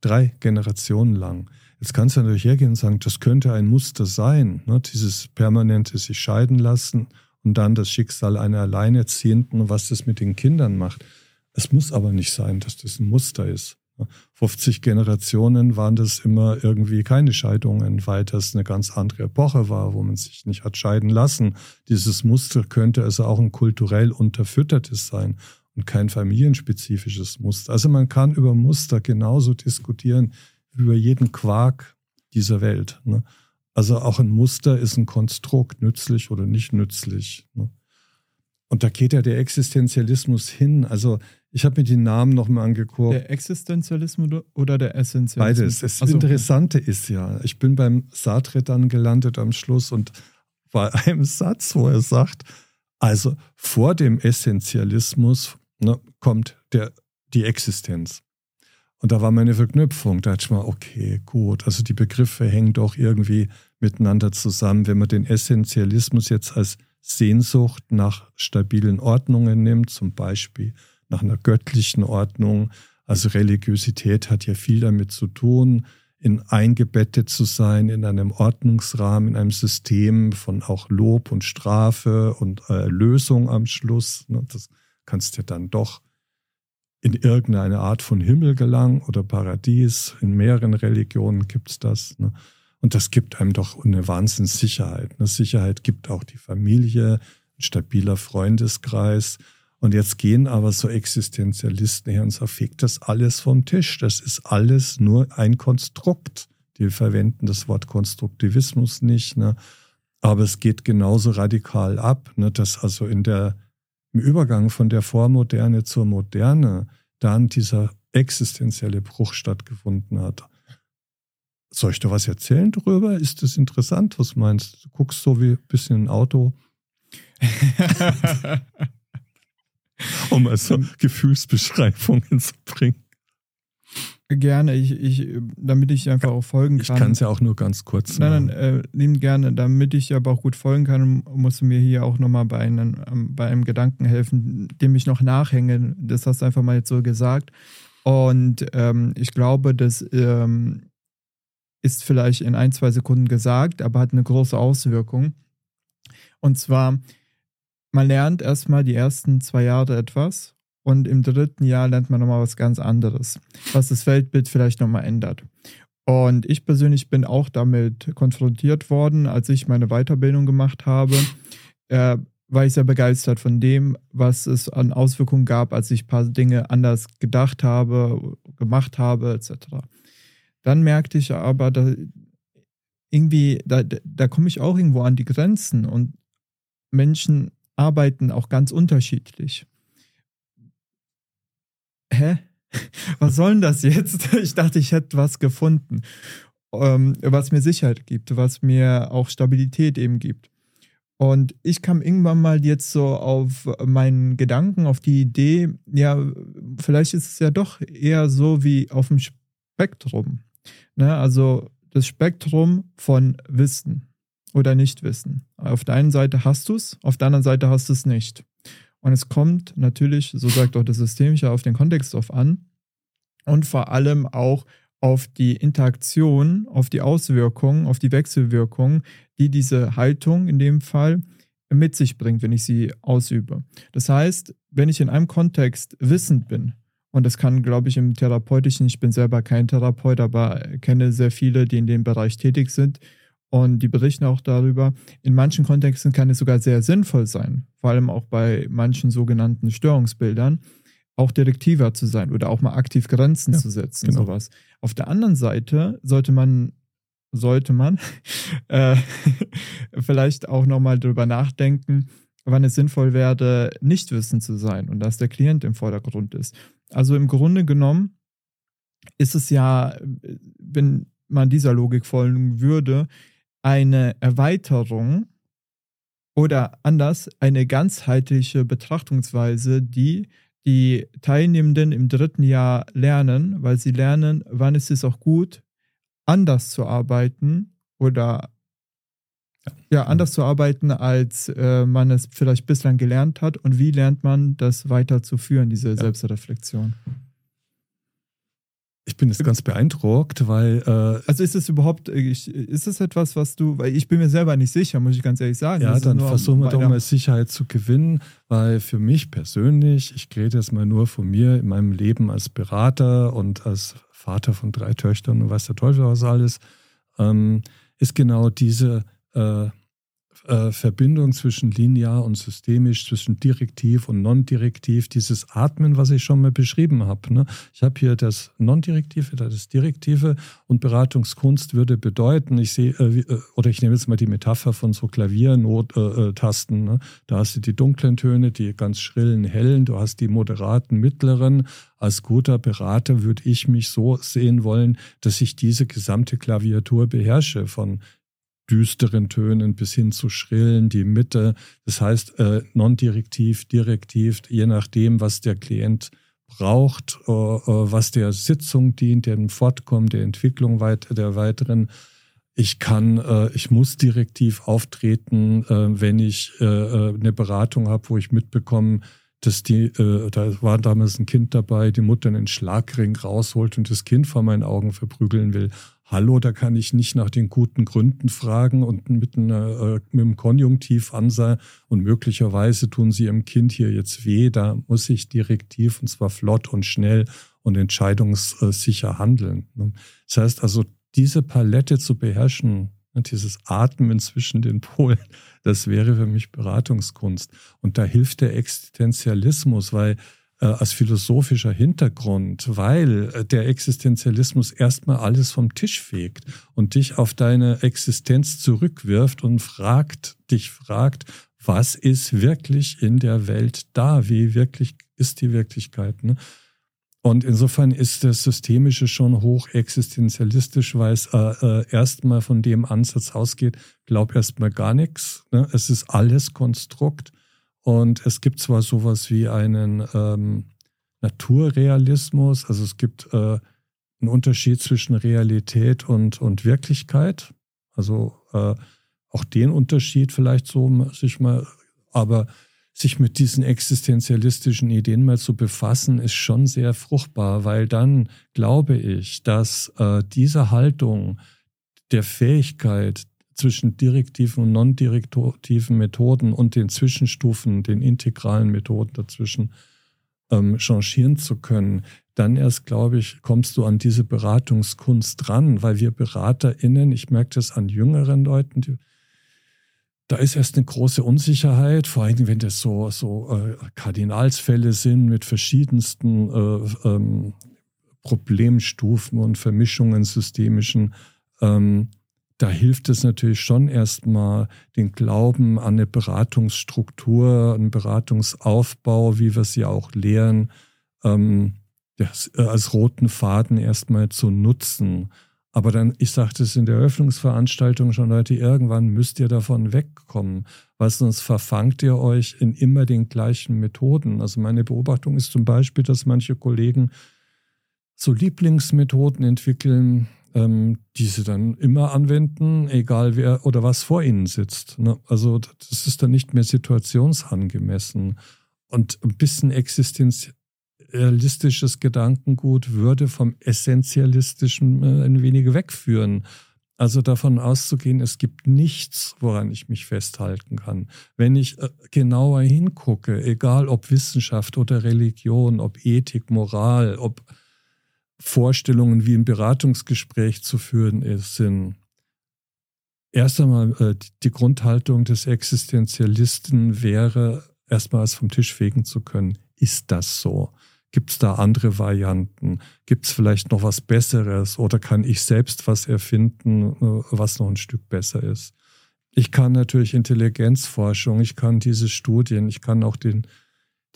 Drei Generationen lang. Jetzt kannst du natürlich hergehen und sagen, das könnte ein Muster sein, ne? dieses permanente sich scheiden lassen und dann das Schicksal einer Alleinerziehenden und was das mit den Kindern macht. Es muss aber nicht sein, dass das ein Muster ist. 50 Generationen waren das immer irgendwie keine Scheidungen, weil das eine ganz andere Epoche war, wo man sich nicht hat scheiden lassen. Dieses Muster könnte also auch ein kulturell unterfüttertes sein und kein familienspezifisches Muster. Also man kann über Muster genauso diskutieren wie über jeden Quark dieser Welt. Ne? Also auch ein Muster ist ein Konstrukt, nützlich oder nicht nützlich. Ne? Und da geht ja der Existenzialismus hin. Also ich habe mir die Namen nochmal angeguckt. Der Existenzialismus oder der Essentialismus? Beides. Das also, Interessante okay. ist ja, ich bin beim Sartre dann gelandet am Schluss und bei einem Satz, wo er sagt, also vor dem Essentialismus ne, kommt der, die Existenz. Und da war meine Verknüpfung. Da dachte ich mal, okay, gut. Also die Begriffe hängen doch irgendwie miteinander zusammen. Wenn man den Essentialismus jetzt als Sehnsucht nach stabilen Ordnungen nimmt, zum Beispiel nach einer göttlichen Ordnung. Also Religiosität hat ja viel damit zu tun, in eingebettet zu sein in einem Ordnungsrahmen, in einem System von auch Lob und Strafe und Erlösung am Schluss. Ne? Das kannst du dann doch in irgendeine Art von Himmel gelangen oder Paradies. In mehreren Religionen gibt es das. Ne? Und das gibt einem doch eine Wahnsinnssicherheit. Eine Sicherheit gibt auch die Familie, ein stabiler Freundeskreis. Und jetzt gehen aber so Existenzialisten her und sagen, fegt das alles vom Tisch. Das ist alles nur ein Konstrukt. Die verwenden das Wort Konstruktivismus nicht. Ne? Aber es geht genauso radikal ab, ne? dass also in der, im Übergang von der Vormoderne zur Moderne dann dieser existenzielle Bruch stattgefunden hat. Soll ich da was erzählen drüber? Ist das interessant? Was meinst du? Du guckst so wie ein bisschen ein Auto. um also Gefühlsbeschreibungen zu bringen. Gerne, ich, ich, damit ich einfach auch folgen kann. Ich kann es ja auch nur ganz kurz Nein, nein, äh, lieben gerne. Damit ich aber auch gut folgen kann, musst du mir hier auch nochmal bei einem, ähm, bei einem Gedanken helfen, dem ich noch nachhänge. Das hast du einfach mal jetzt so gesagt. Und ähm, ich glaube, das ähm, ist vielleicht in ein, zwei Sekunden gesagt, aber hat eine große Auswirkung. Und zwar, man lernt erstmal die ersten zwei Jahre etwas und im dritten Jahr lernt man nochmal was ganz anderes, was das Weltbild vielleicht nochmal ändert. Und ich persönlich bin auch damit konfrontiert worden, als ich meine Weiterbildung gemacht habe. Äh, war ich sehr begeistert von dem, was es an Auswirkungen gab, als ich ein paar Dinge anders gedacht habe, gemacht habe, etc. Dann merkte ich aber, da irgendwie, da, da komme ich auch irgendwo an die Grenzen und Menschen arbeiten auch ganz unterschiedlich. Hä? Was soll denn das jetzt? Ich dachte, ich hätte was gefunden, ähm, was mir Sicherheit gibt, was mir auch Stabilität eben gibt. Und ich kam irgendwann mal jetzt so auf meinen Gedanken, auf die Idee, ja, vielleicht ist es ja doch eher so wie auf dem Spektrum. Ne? Also das Spektrum von Wissen oder Nichtwissen. Auf der einen Seite hast du es, auf der anderen Seite hast du es nicht. Und es kommt natürlich, so sagt auch das Systemische, auf den Kontext drauf an und vor allem auch auf die Interaktion, auf die Auswirkungen, auf die Wechselwirkungen, die diese Haltung in dem Fall mit sich bringt, wenn ich sie ausübe. Das heißt, wenn ich in einem Kontext wissend bin, und das kann, glaube ich, im Therapeutischen, ich bin selber kein Therapeut, aber kenne sehr viele, die in dem Bereich tätig sind und die berichten auch darüber. In manchen Kontexten kann es sogar sehr sinnvoll sein, vor allem auch bei manchen sogenannten Störungsbildern, auch direktiver zu sein oder auch mal aktiv Grenzen ja, zu setzen, genau. sowas. Auf der anderen Seite sollte man sollte man äh, vielleicht auch nochmal drüber nachdenken, wann es sinnvoll werde, nicht wissend zu sein und dass der Klient im Vordergrund ist. Also im Grunde genommen ist es ja, wenn man dieser Logik folgen würde, eine Erweiterung oder anders eine ganzheitliche Betrachtungsweise, die die Teilnehmenden im dritten Jahr lernen, weil sie lernen, wann ist es auch gut, anders zu arbeiten oder ja, anders zu arbeiten, als äh, man es vielleicht bislang gelernt hat und wie lernt man das weiterzuführen, diese ja. Selbstreflexion. Ich bin jetzt ganz beeindruckt, weil. Äh, also ist es überhaupt, äh, ist es etwas, was du, weil ich bin mir selber nicht sicher, muss ich ganz ehrlich sagen. Ja, dann versuchen wir doch mal Sicherheit zu gewinnen, weil für mich persönlich, ich rede jetzt mal nur von mir in meinem Leben als Berater und als Vater von drei Töchtern und weiß der Teufel was alles, ähm, ist genau diese äh, äh, Verbindung zwischen linear und systemisch, zwischen direktiv und non-direktiv, dieses Atmen, was ich schon mal beschrieben habe. Ne? Ich habe hier das Non-Direktive, das Direktive und Beratungskunst würde bedeuten, ich sehe, äh, äh, oder ich nehme jetzt mal die Metapher von so Klaviernottasten. Ne? Da hast du die dunklen Töne, die ganz schrillen, hellen, du hast die moderaten, mittleren. Als guter Berater würde ich mich so sehen wollen, dass ich diese gesamte Klaviatur beherrsche, von düsteren Tönen bis hin zu schrillen, die Mitte. Das heißt, äh, non-direktiv, direktiv, je nachdem, was der Klient braucht, äh, äh, was der Sitzung dient, dem Fortkommen, der Entwicklung weit, der weiteren. Ich kann, äh, ich muss direktiv auftreten, äh, wenn ich äh, eine Beratung habe, wo ich mitbekomme, dass die, da war damals ein Kind dabei, die Mutter einen Schlagring rausholt und das Kind vor meinen Augen verprügeln will. Hallo, da kann ich nicht nach den guten Gründen fragen und mit, einer, äh, mit einem Konjunktiv ansehen und möglicherweise tun sie ihrem Kind hier jetzt weh. Da muss ich direktiv und zwar flott und schnell und entscheidungssicher handeln. Ne? Das heißt also, diese Palette zu beherrschen, ne, dieses Atmen zwischen den Polen, das wäre für mich Beratungskunst. Und da hilft der Existenzialismus, weil als philosophischer Hintergrund, weil äh, der Existenzialismus erstmal alles vom Tisch fegt und dich auf deine Existenz zurückwirft und fragt, dich fragt, was ist wirklich in der Welt da? Wie wirklich ist die Wirklichkeit? Ne? Und insofern ist das Systemische schon hoch existenzialistisch, weil es äh, äh, erstmal von dem Ansatz ausgeht, glaub erstmal gar nichts. Ne? Es ist alles Konstrukt. Und es gibt zwar sowas wie einen ähm, Naturrealismus, also es gibt äh, einen Unterschied zwischen Realität und, und Wirklichkeit. Also äh, auch den Unterschied vielleicht so sich mal, aber sich mit diesen existenzialistischen Ideen mal zu befassen, ist schon sehr fruchtbar, weil dann glaube ich, dass äh, diese Haltung der Fähigkeit, zwischen direktiven und non-direktiven Methoden und den Zwischenstufen, den integralen Methoden dazwischen ähm, changieren zu können, dann erst, glaube ich, kommst du an diese Beratungskunst dran, weil wir BeraterInnen, ich merke das an jüngeren Leuten, die, da ist erst eine große Unsicherheit, vor allem wenn das so, so äh, Kardinalsfälle sind mit verschiedensten äh, ähm, Problemstufen und Vermischungen systemischen. Ähm, da hilft es natürlich schon erstmal, den Glauben an eine Beratungsstruktur, einen Beratungsaufbau, wie wir sie auch lehren, ähm, das, äh, als roten Faden erstmal zu nutzen. Aber dann, ich sagte es in der Eröffnungsveranstaltung schon, Leute, irgendwann müsst ihr davon wegkommen, weil sonst verfangt ihr euch in immer den gleichen Methoden. Also meine Beobachtung ist zum Beispiel, dass manche Kollegen so Lieblingsmethoden entwickeln, ähm, die sie dann immer anwenden, egal wer oder was vor ihnen sitzt. Ne? Also das ist dann nicht mehr situationsangemessen. und ein bisschen existenzialistisches Gedankengut würde vom Essentialistischen äh, ein wenig wegführen. Also davon auszugehen, es gibt nichts, woran ich mich festhalten kann. Wenn ich äh, genauer hingucke, egal ob Wissenschaft oder Religion, ob Ethik, Moral, ob Vorstellungen, wie ein Beratungsgespräch zu führen ist, sind erst einmal äh, die Grundhaltung des Existenzialisten wäre, erstmal es vom Tisch fegen zu können. Ist das so? Gibt es da andere Varianten? Gibt es vielleicht noch was Besseres? Oder kann ich selbst was erfinden, äh, was noch ein Stück besser ist? Ich kann natürlich Intelligenzforschung, ich kann diese Studien, ich kann auch den,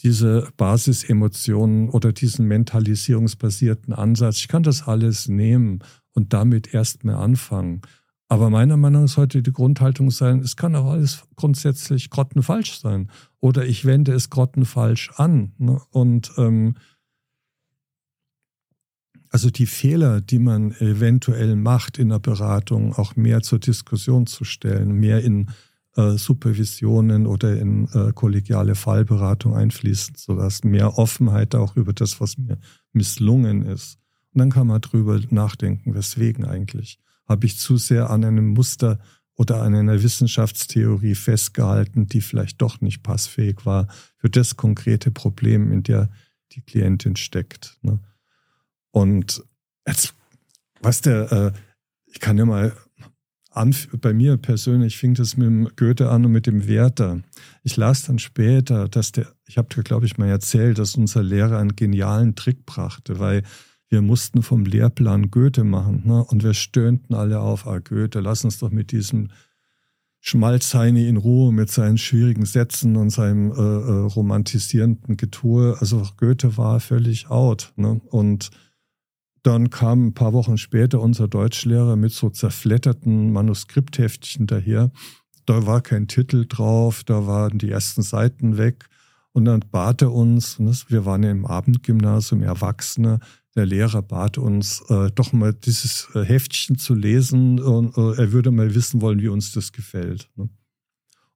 diese Basisemotionen oder diesen mentalisierungsbasierten Ansatz, ich kann das alles nehmen und damit erstmal anfangen. Aber meiner Meinung nach sollte die Grundhaltung sein, es kann auch alles grundsätzlich grottenfalsch sein. Oder ich wende es grottenfalsch an. Ne? Und ähm, also die Fehler, die man eventuell macht in der Beratung, auch mehr zur Diskussion zu stellen, mehr in äh, Supervisionen oder in äh, kollegiale Fallberatung einfließen zu lassen, mehr Offenheit auch über das, was mir misslungen ist. Und dann kann man drüber nachdenken, weswegen eigentlich habe ich zu sehr an einem Muster oder an einer Wissenschaftstheorie festgehalten, die vielleicht doch nicht passfähig war für das konkrete Problem, in der die Klientin steckt. Ne? Und jetzt, was der, äh, ich kann ja mal an, bei mir persönlich fing das mit dem Goethe an und mit dem Werther. Ich las dann später, dass der, ich habe dir, glaube ich, mal erzählt, dass unser Lehrer einen genialen Trick brachte, weil wir mussten vom Lehrplan Goethe machen. Ne? Und wir stöhnten alle auf, ah Goethe, lass uns doch mit diesem Schmalzheini in Ruhe mit seinen schwierigen Sätzen und seinem äh, äh, romantisierenden Getue. Also Goethe war völlig out. Ne? Und dann kam ein paar Wochen später unser Deutschlehrer mit so zerfletterten Manuskriptheftchen daher. Da war kein Titel drauf, da waren die ersten Seiten weg. Und dann bat er uns, ne, wir waren ja im Abendgymnasium, Erwachsene, der Lehrer bat uns, äh, doch mal dieses äh, Heftchen zu lesen und äh, er würde mal wissen wollen, wie uns das gefällt. Ne?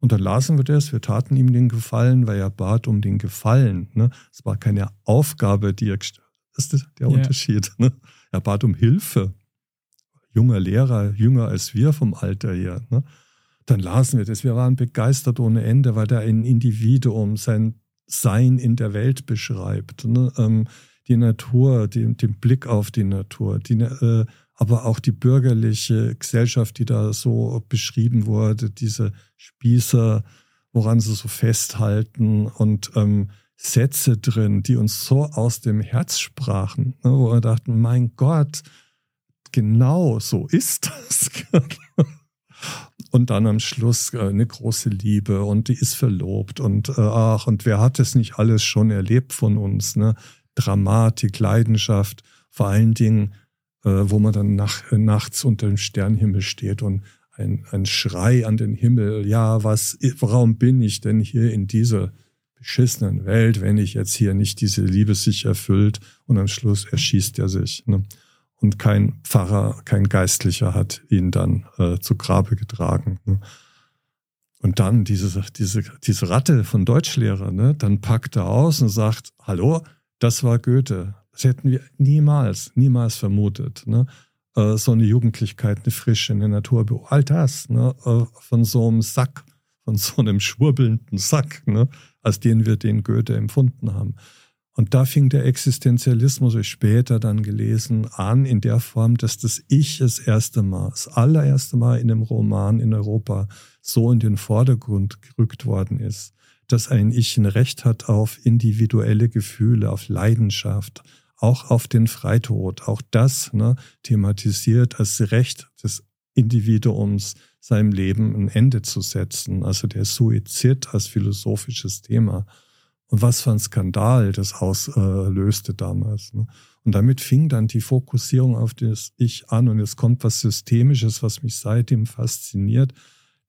Und dann lasen wir das, wir taten ihm den Gefallen, weil er bat um den Gefallen. Ne? Es war keine Aufgabe, die er ist der. Unterschied. Ne? Er bat um Hilfe. Junger Lehrer, jünger als wir vom Alter her. Ne? Dann lasen wir das. Wir waren begeistert ohne Ende, weil er ein Individuum, sein Sein in der Welt beschreibt. Ne? Ähm, die Natur, den, den Blick auf die Natur, die, äh, aber auch die bürgerliche Gesellschaft, die da so beschrieben wurde, diese Spießer, woran sie so festhalten und ähm, Sätze drin, die uns so aus dem Herz sprachen, ne, wo wir dachten, mein Gott, genau so ist das. und dann am Schluss äh, eine große Liebe und die ist verlobt und äh, ach, und wer hat es nicht alles schon erlebt von uns, ne? Dramatik, Leidenschaft, vor allen Dingen, äh, wo man dann nach, nachts unter dem Sternenhimmel steht und ein, ein Schrei an den Himmel, ja, was, warum bin ich denn hier in dieser beschissenen Welt, wenn ich jetzt hier nicht diese Liebe sich erfüllt und am Schluss erschießt er sich. Ne? Und kein Pfarrer, kein Geistlicher hat ihn dann äh, zu Grabe getragen. Ne? Und dann diese, diese, diese Ratte von Deutschlehrer, ne? dann packt er aus und sagt, hallo, das war Goethe. Das hätten wir niemals, niemals vermutet. Ne? Äh, so eine Jugendlichkeit, eine Frische, eine Natur, all das, ne? Äh, von so einem Sack, von so einem schwurbelnden Sack, ne? Als den wir den Goethe empfunden haben. Und da fing der Existenzialismus, ich später dann gelesen, an in der Form, dass das Ich das erste Mal, das allererste Mal in einem Roman in Europa so in den Vordergrund gerückt worden ist dass ein Ich ein Recht hat auf individuelle Gefühle, auf Leidenschaft, auch auf den Freitod. Auch das ne, thematisiert als Recht des Individuums, seinem Leben ein Ende zu setzen. Also der Suizid als philosophisches Thema. Und was für ein Skandal das auslöste damals. Ne? Und damit fing dann die Fokussierung auf das Ich an. Und es kommt was Systemisches, was mich seitdem fasziniert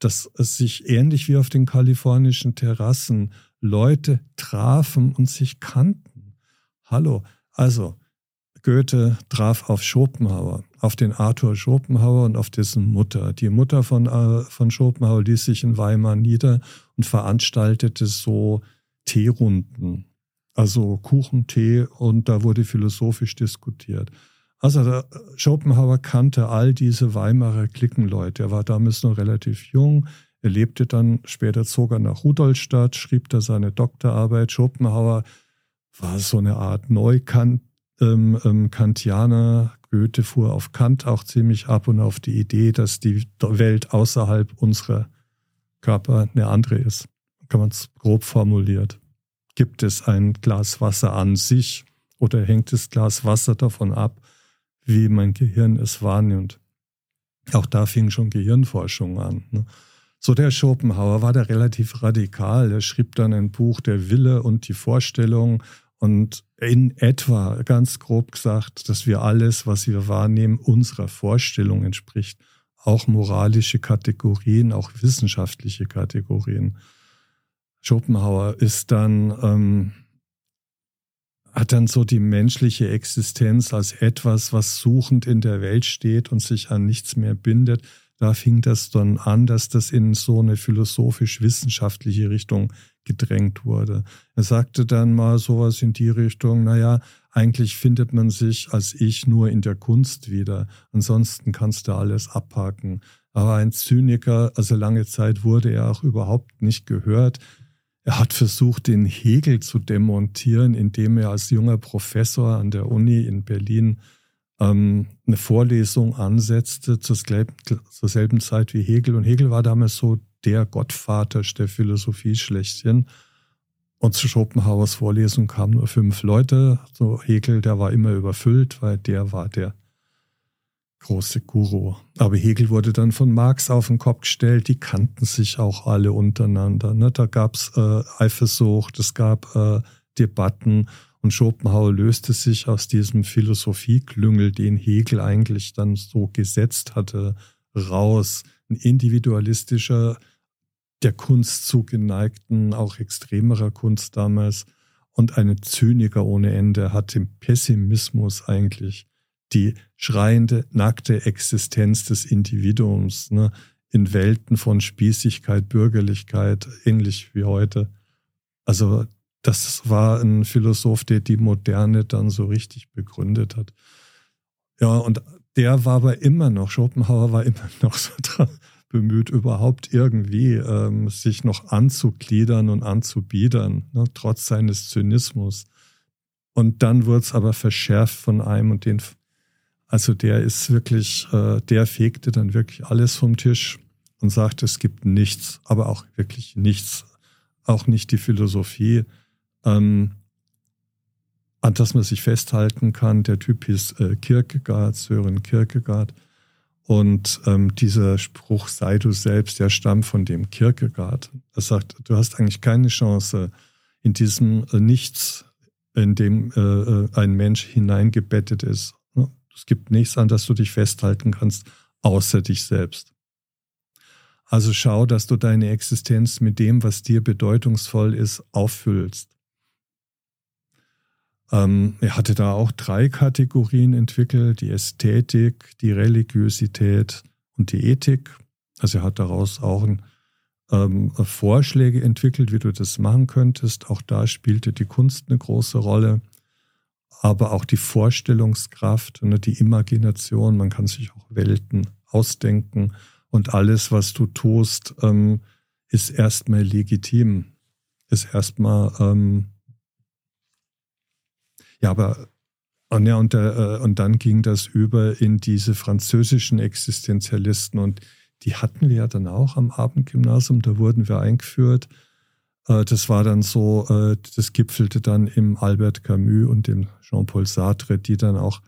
dass es sich ähnlich wie auf den kalifornischen Terrassen Leute trafen und sich kannten. Hallo, also Goethe traf auf Schopenhauer, auf den Arthur Schopenhauer und auf dessen Mutter. Die Mutter von, äh, von Schopenhauer ließ sich in Weimar nieder und veranstaltete so Teerunden, also Kuchen, Tee und da wurde philosophisch diskutiert. Also der Schopenhauer kannte all diese Weimarer Klickenleute. Er war damals noch relativ jung. Er lebte dann, später zog er nach Rudolstadt, schrieb da seine Doktorarbeit. Schopenhauer war so eine Art Neukant, ähm, ähm, Kantianer. Goethe fuhr auf Kant auch ziemlich ab und auf die Idee, dass die Welt außerhalb unserer Körper eine andere ist. Kann man es grob formuliert. Gibt es ein Glas Wasser an sich oder hängt das Glas Wasser davon ab, wie mein Gehirn es wahrnimmt? Auch da fing schon Gehirnforschung an. Ne? So der Schopenhauer war da relativ radikal. Er schrieb dann ein Buch Der Wille und die Vorstellung und in etwa, ganz grob gesagt, dass wir alles, was wir wahrnehmen, unserer Vorstellung entspricht. Auch moralische Kategorien, auch wissenschaftliche Kategorien. Schopenhauer ist dann, ähm, hat dann so die menschliche Existenz als etwas, was suchend in der Welt steht und sich an nichts mehr bindet. Da fing das dann an, dass das in so eine philosophisch-wissenschaftliche Richtung gedrängt wurde. Er sagte dann mal sowas in die Richtung, naja, eigentlich findet man sich als ich nur in der Kunst wieder. Ansonsten kannst du alles abhaken. Aber ein Zyniker, also lange Zeit wurde er auch überhaupt nicht gehört. Er hat versucht, den Hegel zu demontieren, indem er als junger Professor an der Uni in Berlin ähm, eine Vorlesung ansetzte zur, zur selben Zeit wie Hegel. Und Hegel war damals so der Gottvater der Philosophie schlechthin. Und zu Schopenhauers Vorlesung kamen nur fünf Leute. So Hegel, der war immer überfüllt, weil der war der große Guru. Aber Hegel wurde dann von Marx auf den Kopf gestellt. Die kannten sich auch alle untereinander. Ne? Da gab es äh, Eifersucht, es gab äh, Debatten. Und Schopenhauer löste sich aus diesem Philosophieklüngel, den Hegel eigentlich dann so gesetzt hatte, raus. Ein individualistischer der Kunst zugeneigten, auch extremerer Kunst damals und einen Zyniker ohne Ende hat im Pessimismus eigentlich die schreiende, nackte Existenz des Individuums ne, in Welten von Spießigkeit, Bürgerlichkeit, ähnlich wie heute. Also das war ein Philosoph, der die Moderne dann so richtig begründet hat. Ja, und der war aber immer noch, Schopenhauer war immer noch so dran, bemüht, überhaupt irgendwie ähm, sich noch anzugliedern und anzubiedern, ne, trotz seines Zynismus. Und dann wurde es aber verschärft von einem und den, also der ist wirklich, äh, der fegte dann wirklich alles vom Tisch und sagte, es gibt nichts, aber auch wirklich nichts, auch nicht die Philosophie, ähm, an das man sich festhalten kann. Der Typ hieß äh, Kierkegaard, Sören Kierkegaard. Und ähm, dieser Spruch, sei du selbst, der stammt von dem Kierkegaard. Er sagt, du hast eigentlich keine Chance, in diesem äh, Nichts, in dem äh, äh, ein Mensch hineingebettet ist. Es gibt nichts, an das du dich festhalten kannst, außer dich selbst. Also schau, dass du deine Existenz mit dem, was dir bedeutungsvoll ist, auffüllst. Ähm, er hatte da auch drei Kategorien entwickelt, die Ästhetik, die Religiosität und die Ethik. Also er hat daraus auch ein, ähm, Vorschläge entwickelt, wie du das machen könntest. Auch da spielte die Kunst eine große Rolle, aber auch die Vorstellungskraft, ne, die Imagination. Man kann sich auch Welten ausdenken und alles, was du tust, ähm, ist erstmal legitim, ist erstmal ähm, ja, aber und, ja, und, äh, und dann ging das über in diese französischen Existenzialisten und die hatten wir ja dann auch am Abendgymnasium, da wurden wir eingeführt. Äh, das war dann so, äh, das gipfelte dann im Albert Camus und dem Jean-Paul Sartre, die dann auch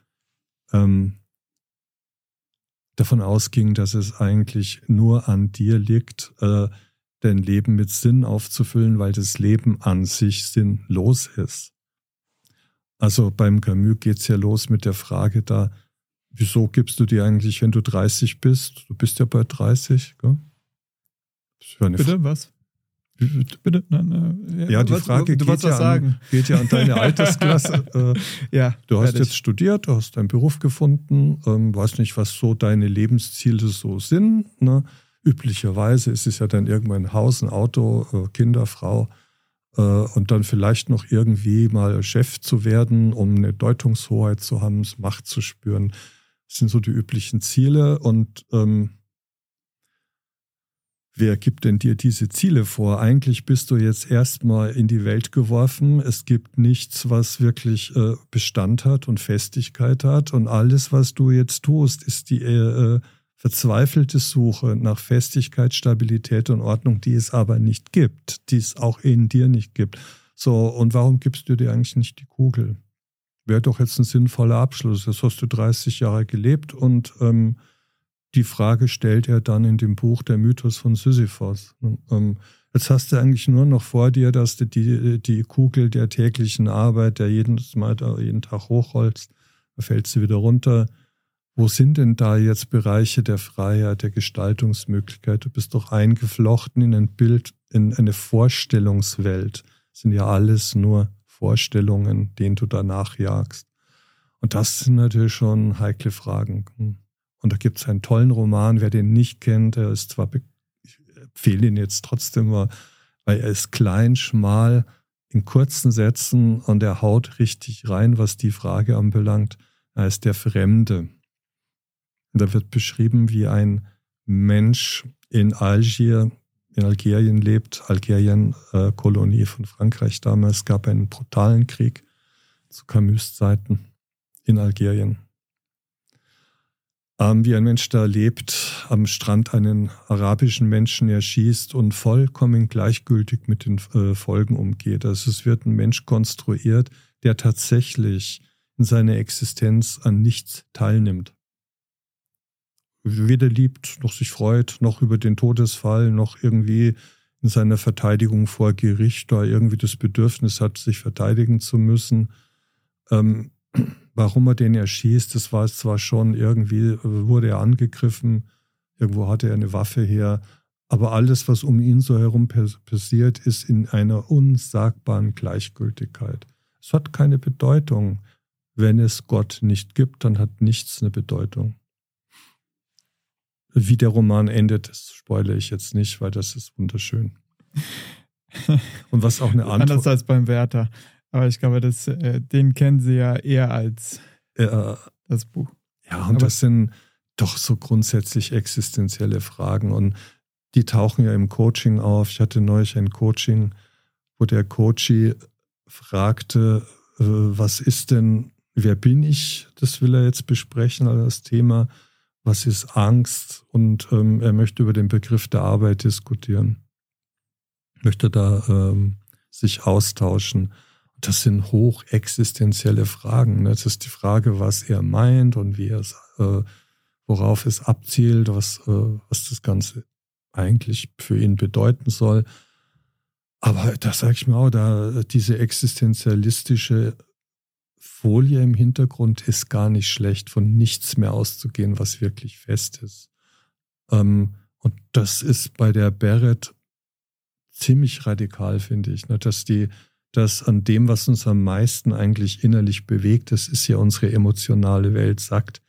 ähm, davon ausgingen, dass es eigentlich nur an dir liegt, äh, dein Leben mit Sinn aufzufüllen, weil das Leben an sich sinnlos ist. Also beim Camus geht es ja los mit der Frage da, wieso gibst du dir eigentlich, wenn du 30 bist, du bist ja bei 30, gell? Bitte, was? Bitte, nein, nein, ja, die Frage du, du geht, ja an, geht, ja an, deine Altersklasse. äh, ja, du hast jetzt studiert, du hast einen Beruf gefunden, ähm, weiß nicht, was so deine Lebensziele so sind. Ne? Üblicherweise ist es ja dann irgendwann ein Haus, ein Auto, äh, Kinder, Frau. Äh, und dann vielleicht noch irgendwie mal Chef zu werden, um eine Deutungshoheit zu haben, Macht zu spüren. Das sind so die üblichen Ziele und ähm, Wer gibt denn dir diese Ziele vor? Eigentlich bist du jetzt erstmal in die Welt geworfen. Es gibt nichts, was wirklich äh, Bestand hat und Festigkeit hat. Und alles, was du jetzt tust, ist die äh, verzweifelte Suche nach Festigkeit, Stabilität und Ordnung, die es aber nicht gibt, die es auch in dir nicht gibt. So, und warum gibst du dir eigentlich nicht die Kugel? Wäre doch jetzt ein sinnvoller Abschluss. Jetzt hast du 30 Jahre gelebt und ähm, die Frage stellt er dann in dem Buch Der Mythos von Sisyphos. Ähm, jetzt hast du eigentlich nur noch vor dir, dass du die, die Kugel der täglichen Arbeit, der jeden, jeden Tag hochholst, da fällt sie wieder runter. Wo sind denn da jetzt Bereiche der Freiheit, der Gestaltungsmöglichkeit? Du bist doch eingeflochten in ein Bild, in eine Vorstellungswelt. Das sind ja alles nur Vorstellungen, denen du danach jagst. Und das sind natürlich schon heikle Fragen. Hm. Und da gibt es einen tollen Roman, wer den nicht kennt, der ist zwar, ich empfehle ihn jetzt trotzdem mal, weil er ist klein, schmal, in kurzen Sätzen und er haut richtig rein, was die Frage anbelangt. Er ist der Fremde. Und da wird beschrieben, wie ein Mensch in Algier, in Algerien lebt, Algerien, äh, Kolonie von Frankreich damals, gab einen brutalen Krieg zu Camus Zeiten in Algerien ähm, wie ein Mensch da lebt, am Strand einen arabischen Menschen erschießt und vollkommen gleichgültig mit den äh, Folgen umgeht. Also es wird ein Mensch konstruiert, der tatsächlich in seiner Existenz an nichts teilnimmt. Weder liebt, noch sich freut, noch über den Todesfall, noch irgendwie in seiner Verteidigung vor Gericht da irgendwie das Bedürfnis hat, sich verteidigen zu müssen. Ähm, Warum er den erschießt, das war zwar schon irgendwie, wurde er angegriffen, irgendwo hatte er eine Waffe her, aber alles, was um ihn so herum passiert, ist in einer unsagbaren Gleichgültigkeit. Es hat keine Bedeutung. Wenn es Gott nicht gibt, dann hat nichts eine Bedeutung. Wie der Roman endet, das spoilere ich jetzt nicht, weil das ist wunderschön. Und was auch eine Antwort. Anders als beim Werther. Aber ich glaube, das, äh, den kennen Sie ja eher als äh, das Buch. Ja, und Aber das sind doch so grundsätzlich existenzielle Fragen. Und die tauchen ja im Coaching auf. Ich hatte neulich ein Coaching, wo der Coachie fragte, äh, was ist denn, wer bin ich? Das will er jetzt besprechen, also das Thema. Was ist Angst? Und ähm, er möchte über den Begriff der Arbeit diskutieren. Möchte da ähm, sich austauschen das sind hochexistenzielle Fragen. Ne? Das ist die Frage, was er meint und wie er es, äh, worauf es abzielt, was, äh, was das Ganze eigentlich für ihn bedeuten soll. Aber da sage ich mir auch, da diese existenzialistische Folie im Hintergrund ist gar nicht schlecht, von nichts mehr auszugehen, was wirklich fest ist. Ähm, und das ist bei der Barrett ziemlich radikal, finde ich, ne? dass die dass an dem, was uns am meisten eigentlich innerlich bewegt, das ist ja unsere emotionale Welt, sagt,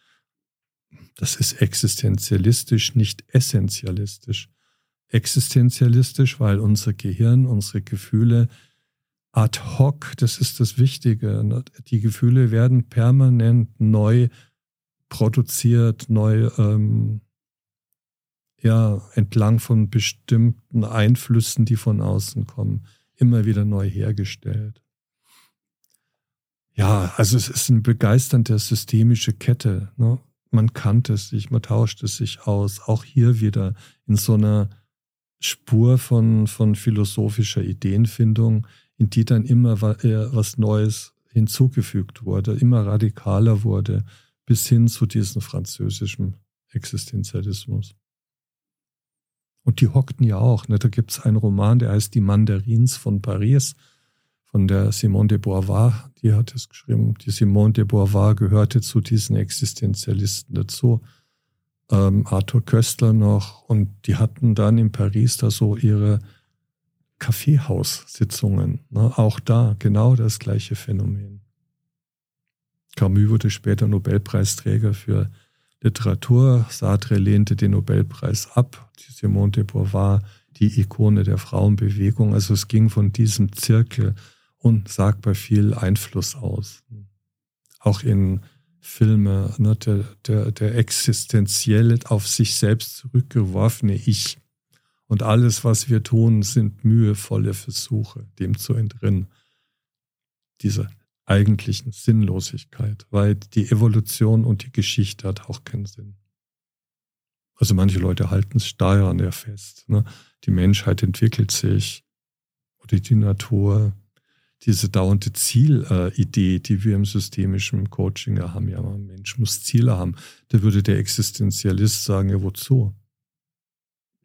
das ist existenzialistisch, nicht essentialistisch. Existenzialistisch, weil unser Gehirn, unsere Gefühle ad hoc, das ist das Wichtige. Die Gefühle werden permanent neu produziert, neu ähm, ja, entlang von bestimmten Einflüssen, die von außen kommen immer wieder neu hergestellt. Ja, also es ist eine begeisternde systemische Kette. Ne? Man kannte es sich, man tauscht es sich aus. Auch hier wieder in so einer Spur von, von philosophischer Ideenfindung, in die dann immer was Neues hinzugefügt wurde, immer radikaler wurde, bis hin zu diesem französischen Existenzialismus. Und die hockten ja auch. Ne? Da gibt es einen Roman, der heißt Die Mandarins von Paris, von der Simone de Beauvoir. Die hat es geschrieben. Die Simone de Beauvoir gehörte zu diesen Existenzialisten dazu. Ähm, Arthur Köstler noch. Und die hatten dann in Paris da so ihre Kaffeehaussitzungen. Ne? Auch da genau das gleiche Phänomen. Camus wurde später Nobelpreisträger für Literatur. Sartre lehnte den Nobelpreis ab. Simone de Beauvoir die Ikone der Frauenbewegung. Also es ging von diesem Zirkel und sagbar viel Einfluss aus. Auch in Filme, ne, der, der, der existenziell auf sich selbst zurückgeworfene Ich. Und alles, was wir tun, sind mühevolle Versuche, dem zu entrinnen. Diese eigentlichen Sinnlosigkeit, weil die Evolution und die Geschichte hat auch keinen Sinn. Also manche Leute halten es steil an der fest. Ne? Die Menschheit entwickelt sich oder die Natur. Diese dauernde Zielidee, die wir im systemischen Coaching haben, ja, ein Mensch muss Ziele haben. Da würde der Existenzialist sagen, ja, wozu?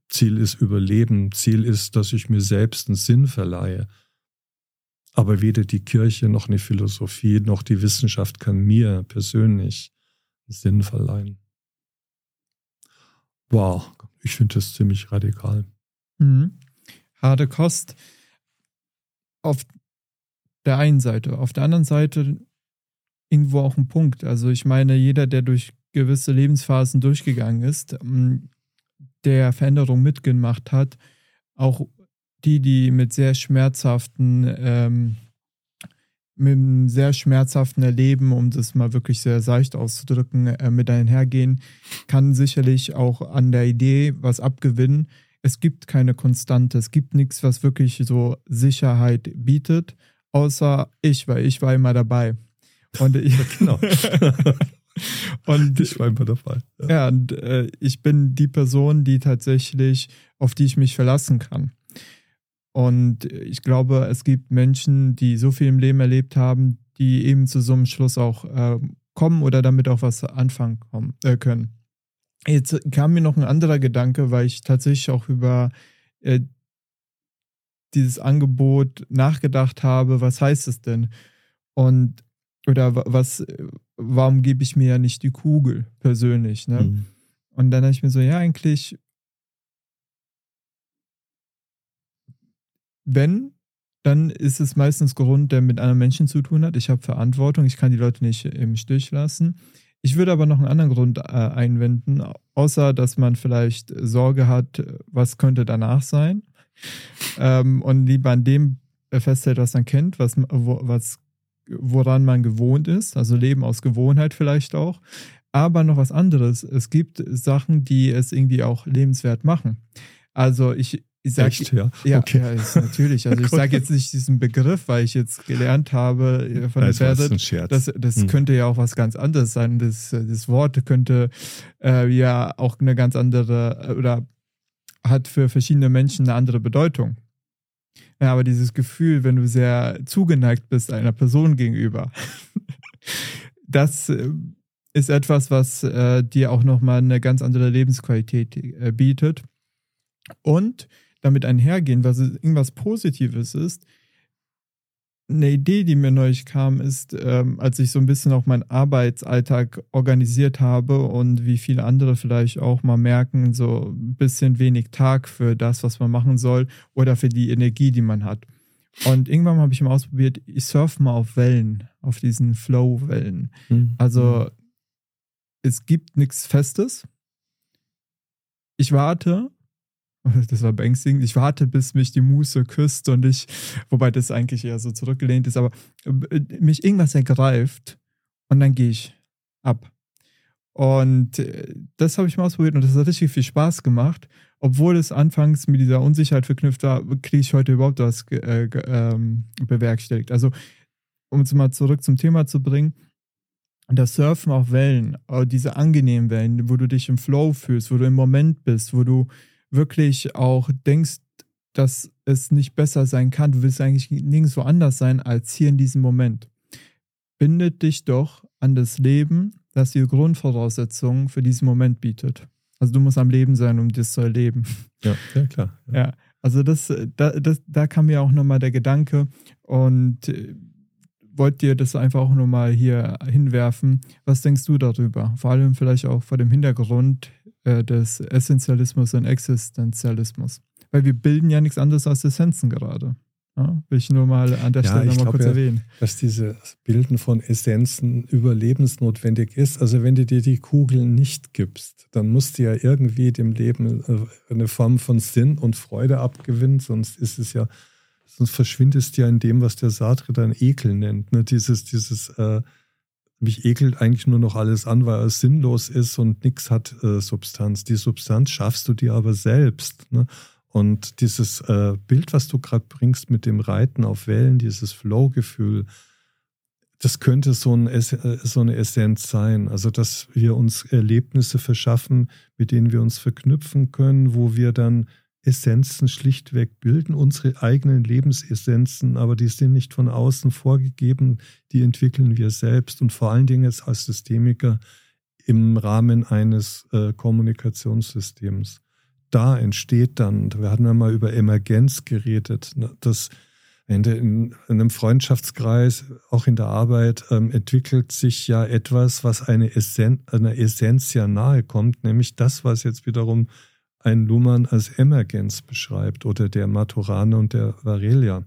Ziel ist Überleben. Ziel ist, dass ich mir selbst einen Sinn verleihe. Aber weder die Kirche noch eine Philosophie noch die Wissenschaft kann mir persönlich Sinn verleihen. Wow, ich finde das ziemlich radikal. Mhm. Harte Kost auf der einen Seite. Auf der anderen Seite irgendwo auch ein Punkt. Also ich meine, jeder, der durch gewisse Lebensphasen durchgegangen ist, ähm, der Veränderung mitgemacht hat, auch die, die mit sehr schmerzhaften, ähm, mit einem sehr schmerzhaften Erleben, um das mal wirklich sehr seicht auszudrücken, äh, mit einhergehen, kann sicherlich auch an der Idee was abgewinnen. Es gibt keine Konstante, es gibt nichts, was wirklich so Sicherheit bietet, außer ich, weil ich war immer dabei. Und ich, genau. und ich war immer dabei. Ja, ja und äh, ich bin die Person, die tatsächlich, auf die ich mich verlassen kann. Und ich glaube, es gibt Menschen, die so viel im Leben erlebt haben, die eben zu so einem Schluss auch äh, kommen oder damit auch was anfangen kommen, äh, können. Jetzt kam mir noch ein anderer Gedanke, weil ich tatsächlich auch über äh, dieses Angebot nachgedacht habe, was heißt es denn? Und oder was, warum gebe ich mir ja nicht die Kugel persönlich? Ne? Mhm. Und dann habe ich mir so, ja, eigentlich wenn, dann ist es meistens Grund, der mit anderen Menschen zu tun hat. Ich habe Verantwortung, ich kann die Leute nicht im Stich lassen. Ich würde aber noch einen anderen Grund äh, einwenden, außer dass man vielleicht Sorge hat, was könnte danach sein. Ähm, und lieber an dem festhält, was man kennt, was, wo, was, woran man gewohnt ist. Also Leben aus Gewohnheit vielleicht auch. Aber noch was anderes. Es gibt Sachen, die es irgendwie auch lebenswert machen. Also ich, ich sag, Echt, ja? Ja, okay. ja ist natürlich. Also ich sage jetzt nicht diesen Begriff, weil ich jetzt gelernt habe äh, von das Ferdet, das, das hm. könnte ja auch was ganz anderes sein. Das, das Wort könnte äh, ja auch eine ganz andere äh, oder hat für verschiedene Menschen eine andere Bedeutung. Ja, aber dieses Gefühl, wenn du sehr zugeneigt bist einer Person gegenüber, das äh, ist etwas, was äh, dir auch nochmal eine ganz andere Lebensqualität äh, bietet. Und damit einhergehen, was irgendwas Positives ist. Eine Idee, die mir neulich kam, ist, ähm, als ich so ein bisschen auch meinen Arbeitsalltag organisiert habe und wie viele andere vielleicht auch mal merken, so ein bisschen wenig Tag für das, was man machen soll oder für die Energie, die man hat. Und irgendwann habe ich mal ausprobiert, ich surfe mal auf Wellen, auf diesen Flow-Wellen. Mhm. Also es gibt nichts Festes. Ich warte das war beängstigend. Ich warte, bis mich die Muse küsst und ich, wobei das eigentlich eher so zurückgelehnt ist, aber äh, mich irgendwas ergreift und dann gehe ich ab. Und äh, das habe ich mal ausprobiert und das hat richtig viel Spaß gemacht. Obwohl es anfangs mit dieser Unsicherheit verknüpft war, kriege ich heute überhaupt was äh, ähm, bewerkstelligt. Also, um es mal zurück zum Thema zu bringen, das Surfen auf Wellen, diese angenehmen Wellen, wo du dich im Flow fühlst, wo du im Moment bist, wo du wirklich auch denkst, dass es nicht besser sein kann, du willst eigentlich nirgendwo anders sein als hier in diesem Moment. Bindet dich doch an das Leben, das die Grundvoraussetzungen für diesen Moment bietet. Also du musst am Leben sein, um das zu erleben. Ja, ja klar. Ja, ja also das, da, das, da kam mir auch nochmal der Gedanke und äh, wollte dir das einfach auch nochmal hier hinwerfen. Was denkst du darüber? Vor allem vielleicht auch vor dem Hintergrund äh, des Essentialismus und Existenzialismus. Weil wir bilden ja nichts anderes als Essenzen gerade. Ja, will ich nur mal an der ja, Stelle nochmal kurz ja, erwähnen. Dass dieses Bilden von Essenzen überlebensnotwendig ist. Also wenn du dir die Kugeln nicht gibst, dann musst du ja irgendwie dem Leben äh, eine Form von Sinn und Freude abgewinnen, sonst ist es ja, sonst verschwindest du ja in dem, was der Sartre dann Ekel nennt. Ne? Dieses, dieses, äh, mich ekelt eigentlich nur noch alles an, weil es sinnlos ist und nichts hat äh, Substanz. Die Substanz schaffst du dir aber selbst. Ne? Und dieses äh, Bild, was du gerade bringst mit dem Reiten auf Wellen, dieses Flow-Gefühl, das könnte so, ein, äh, so, eine Essenz sein. Also, dass wir uns Erlebnisse verschaffen, mit denen wir uns verknüpfen können, wo wir dann Essenzen schlichtweg bilden, unsere eigenen Lebensessenzen, aber die sind nicht von außen vorgegeben, die entwickeln wir selbst und vor allen Dingen jetzt als Systemiker im Rahmen eines äh, Kommunikationssystems. Da entsteht dann, wir hatten ja mal über Emergenz geredet, ne, dass in, in, einem Freundschaftskreis, auch in der Arbeit, ähm, entwickelt sich ja etwas, was eine Essen, einer Essenz ja nahe kommt, nämlich das, was jetzt wiederum ein Luhmann als Emergenz beschreibt oder der Maturana und der Varelia.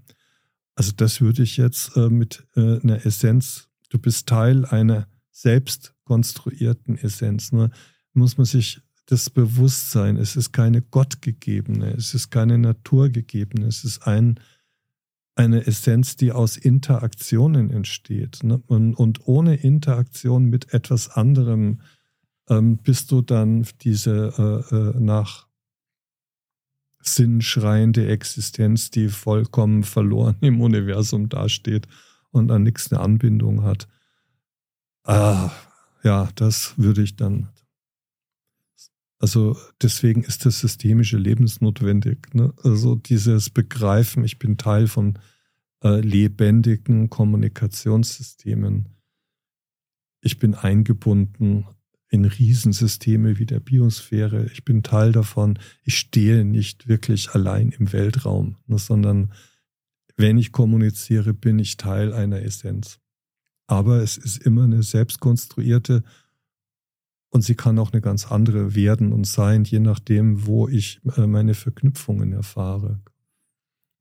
Also das würde ich jetzt äh, mit äh, einer Essenz, du bist Teil einer selbst konstruierten Essenz. Ne? Muss man sich das Bewusstsein. Es ist keine gottgegebene, es ist keine naturgegebene, es ist ein, eine Essenz, die aus Interaktionen entsteht. Ne? Und, und, ohne Interaktion mit etwas anderem ähm, bist du dann diese äh, äh, nach Sinn schreiende Existenz, die vollkommen verloren im Universum dasteht und an nichts eine Anbindung hat. Ah, ja, das würde ich dann also deswegen ist das systemische lebensnotwendig. Ne? Also dieses Begreifen, ich bin Teil von äh, lebendigen Kommunikationssystemen. Ich bin eingebunden in Riesensysteme wie der Biosphäre. Ich bin Teil davon. Ich stehe nicht wirklich allein im Weltraum, ne, sondern wenn ich kommuniziere, bin ich Teil einer Essenz. Aber es ist immer eine selbstkonstruierte und sie kann auch eine ganz andere werden und sein, je nachdem, wo ich äh, meine Verknüpfungen erfahre.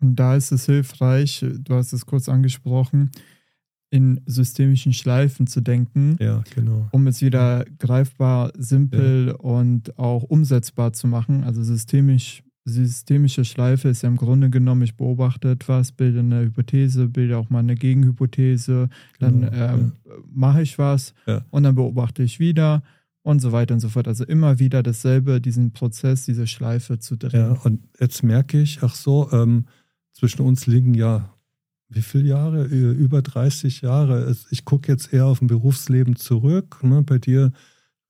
Und da ist es hilfreich, du hast es kurz angesprochen, in systemischen Schleifen zu denken, ja, genau. um es wieder greifbar, simpel ja. und auch umsetzbar zu machen. Also systemisch, systemische Schleife ist ja im Grunde genommen, ich beobachte etwas, bilde eine Hypothese, bilde auch mal eine Gegenhypothese, dann genau, äh, ja. mache ich was und dann beobachte ich wieder und so weiter und so fort. Also immer wieder dasselbe, diesen Prozess, diese Schleife zu drehen. Ja, und jetzt merke ich, ach so, ähm, zwischen uns liegen ja wie viele Jahre? Über 30 Jahre. Ich gucke jetzt eher auf ein Berufsleben zurück. Ne? Bei dir,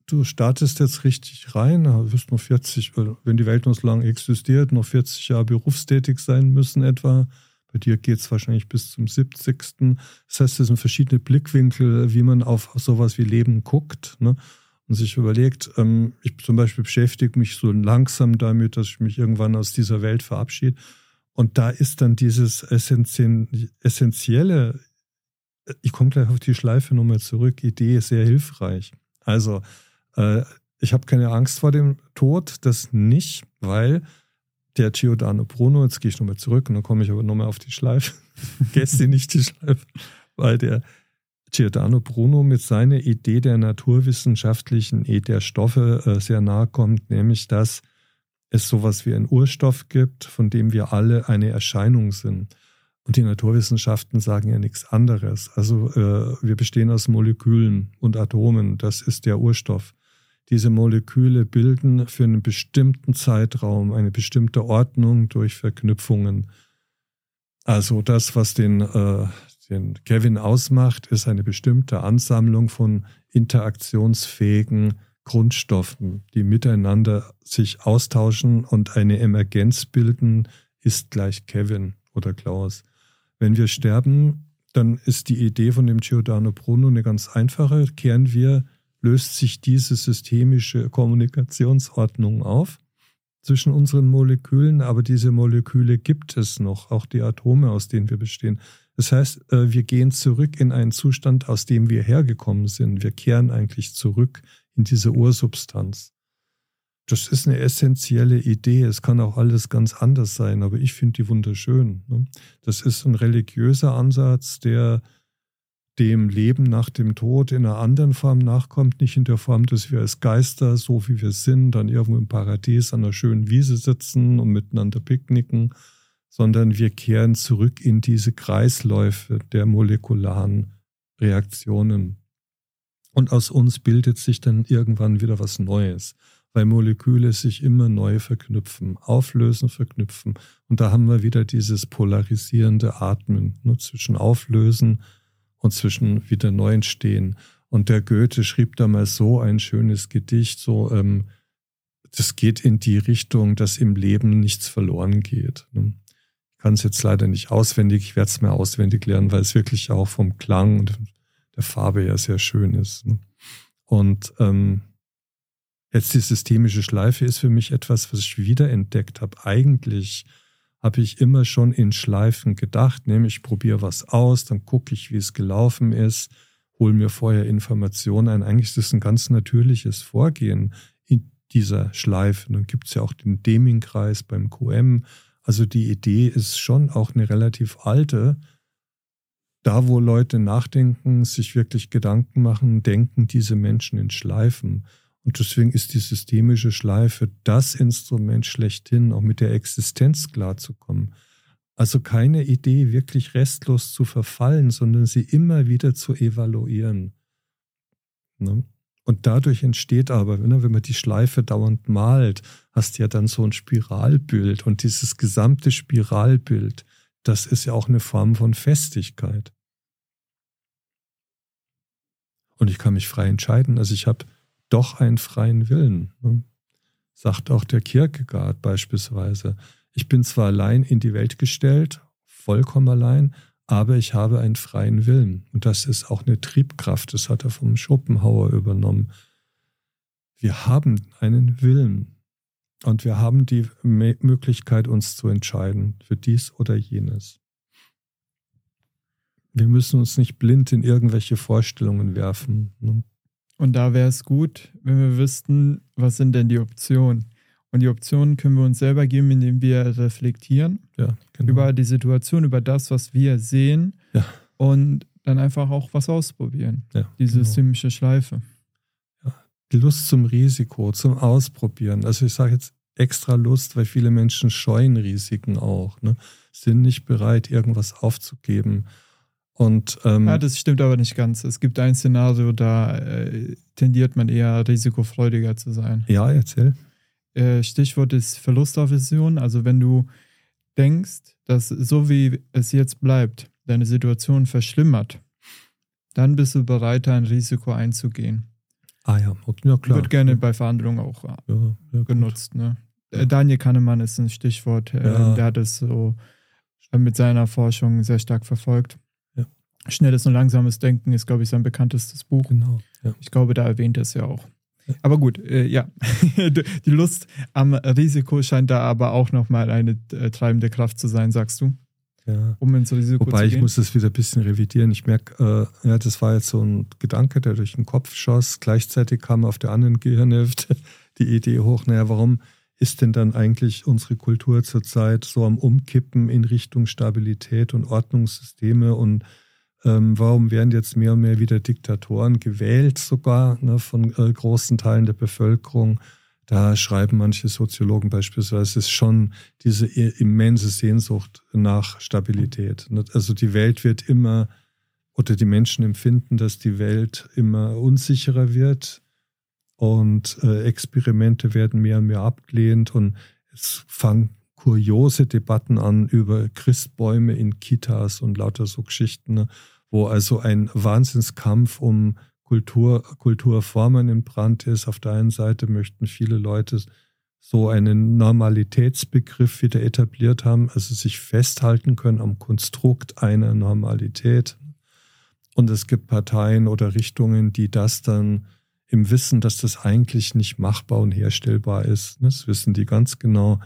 du startest jetzt richtig rein, du wirst noch 40, wenn die Welt noch so lange existiert, noch 40 Jahre berufstätig sein müssen etwa. Bei dir geht es wahrscheinlich bis zum 70. Das heißt, es sind verschiedene Blickwinkel, wie man auf sowas wie Leben guckt. Ne? und sich überlegt, ähm, ich zum Beispiel beschäftige mich so langsam damit, dass ich mich irgendwann aus dieser Welt verabschiede. Und da ist dann dieses essentielle, ich komme gleich auf die Schleife nochmal zurück, Idee sehr hilfreich. Also, äh, ich habe keine Angst vor dem Tod, das nicht, weil der Giordano Bruno, jetzt gehe ich nochmal zurück und dann komme ich aber nochmal auf die Schleife, vergesse nicht die Schleife, weil der Giordano Bruno mit seiner Idee der naturwissenschaftlichen Idee der Stoffe äh, sehr nahe kommt, nämlich dass es sowas wie einen Urstoff gibt, von dem wir alle eine Erscheinung sind. Und die Naturwissenschaften sagen ja nichts anderes. Also äh, wir bestehen aus Molekülen und Atomen, das ist der Urstoff. Diese Moleküle bilden für einen bestimmten Zeitraum eine bestimmte Ordnung durch Verknüpfungen. Also das, was den, äh, den Kevin ausmacht, ist eine bestimmte Ansammlung von interaktionsfähigen Grundstoffen, die miteinander sich austauschen und eine Emergenz bilden, ist gleich Kevin oder Klaus. Wenn wir sterben, dann ist die Idee von dem Giordano Bruno eine ganz einfache. Kehren wir, löst sich diese systemische Kommunikationsordnung auf zwischen unseren Molekülen, aber diese Moleküle gibt es noch, auch die Atome, aus denen wir bestehen. Das heißt, äh, wir gehen zurück in einen Zustand, aus dem wir hergekommen sind. Wir kehren eigentlich zurück in diese Ursubstanz. das ist eine essentielle Idee. Es kann auch alles ganz anders sein, aber ich finde die wunderschön. Ne? Das ist ein religiöser Ansatz, der dem Leben nach dem Tod in einer anderen Form nachkommt, nicht in der Form, dass wir als Geister, so wie wir sind, dann irgendwo im Paradies an einer schönen Wiese sitzen und miteinander picknicken, sondern wir kehren zurück in diese Kreisläufe der molekularen Reaktionen. Und aus uns bildet sich dann irgendwann wieder was Neues, weil Moleküle sich immer neu verknüpfen, auflösen, verknüpfen. Und da haben wir wieder dieses polarisierende Atmen ne, zwischen Auflösen und zwischen wieder neu entstehen. Und der Goethe schrieb da mal so ein schönes Gedicht, so, ähm, das geht in die Richtung, dass im Leben nichts verloren geht. Ne? Ich kann es jetzt leider nicht auswendig, ich werde es mir auswendig lernen, weil es wirklich auch vom Klang und der Farbe ja sehr schön ist. Ne? Und ähm, jetzt die systemische Schleife ist für mich etwas, was ich wiederentdeckt habe. Eigentlich habe ich immer schon in Schleifen gedacht, nämlich ich probiere was aus, dann gucke ich, wie es gelaufen ist, hole mir vorher Informationen ein. Eigentlich ist das ein ganz natürliches Vorgehen in dieser Schleife. Dann gibt es ja auch den Deming-Kreis beim QM. Also die Idee ist schon auch eine relativ alte. Da, wo Leute nachdenken, sich wirklich Gedanken machen, denken diese Menschen in Schleifen. Und deswegen ist die systemische Schleife das Instrument schlechthin, auch mit der Existenz klarzukommen. Also keine Idee, wirklich restlos zu verfallen, sondern sie immer wieder zu evaluieren. Ne? Und dadurch entsteht aber, ne, wenn man die Schleife dauernd malt, hast du ja dann so ein Spiralbild. Und dieses gesamte Spiralbild, das ist ja auch eine Form von Festigkeit. Und ich kann mich frei entscheiden. Also ich habe doch einen freien Willen. Ne? Sagt auch der Kierkegaard beispielsweise. Ich bin zwar allein in die Welt gestellt, vollkommen allein, aber ich habe einen freien Willen. Und das ist auch eine Triebkraft. Das hat er vom Schopenhauer übernommen. Wir haben einen Willen. Und wir haben die Möglichkeit, uns zu entscheiden für dies oder jenes. Wir müssen uns nicht blind in irgendwelche Vorstellungen werfen. Ne? Und da wäre es gut, wenn wir wüssten, was sind denn die Optionen. Und die Optionen können wir uns selber geben, indem wir reflektieren ja, genau. über die Situation, über das, was wir sehen ja. und dann einfach auch was ausprobieren. Ja, die genau. systemische Schleife. Lust zum Risiko, zum Ausprobieren. Also ich sage jetzt extra Lust, weil viele Menschen scheuen Risiken auch, ne? sind nicht bereit, irgendwas aufzugeben. Und, ähm, ja, das stimmt aber nicht ganz. Es gibt ein Szenario, da äh, tendiert man eher risikofreudiger zu sein. Ja, erzähl. Äh, Stichwort ist Verlustaversion. Also wenn du denkst, dass so wie es jetzt bleibt, deine Situation verschlimmert, dann bist du bereit, ein Risiko einzugehen. Ah ja, ja klar. Wird gerne bei Verhandlungen auch äh, ja, genutzt. Ne? Äh, Daniel Kahnemann ist ein Stichwort. Äh, der hat es so mit seiner Forschung sehr stark verfolgt. Schnelles und langsames Denken ist, glaube ich, sein bekanntestes Buch. Genau. Ich glaube, da erwähnt er es ja auch. Aber gut, äh, ja, die Lust am Risiko scheint da aber auch nochmal eine äh, treibende Kraft zu sein, sagst du? Ja. Um ins Risiko Wobei zu gehen. ich muss das wieder ein bisschen revidieren. Ich merke, äh, ja, das war jetzt so ein Gedanke, der durch den Kopf schoss. Gleichzeitig kam auf der anderen Gehirnhälfte die Idee hoch, naja, warum ist denn dann eigentlich unsere Kultur zurzeit so am Umkippen in Richtung Stabilität und Ordnungssysteme und ähm, warum werden jetzt mehr und mehr wieder Diktatoren gewählt, sogar ne, von äh, großen Teilen der Bevölkerung? Da schreiben manche Soziologen beispielsweise, es ist schon diese immense Sehnsucht nach Stabilität. Ne? Also die Welt wird immer, oder die Menschen empfinden, dass die Welt immer unsicherer wird und äh, Experimente werden mehr und mehr abgelehnt und es fangen kuriose Debatten an über Christbäume in Kitas und lauter so Geschichten. Ne? wo also ein Wahnsinnskampf um Kultur, Kulturformen in Brand ist. Auf der einen Seite möchten viele Leute so einen Normalitätsbegriff wieder etabliert haben, also sich festhalten können am Konstrukt einer Normalität. Und es gibt Parteien oder Richtungen, die das dann im Wissen, dass das eigentlich nicht machbar und herstellbar ist, das wissen die ganz genau,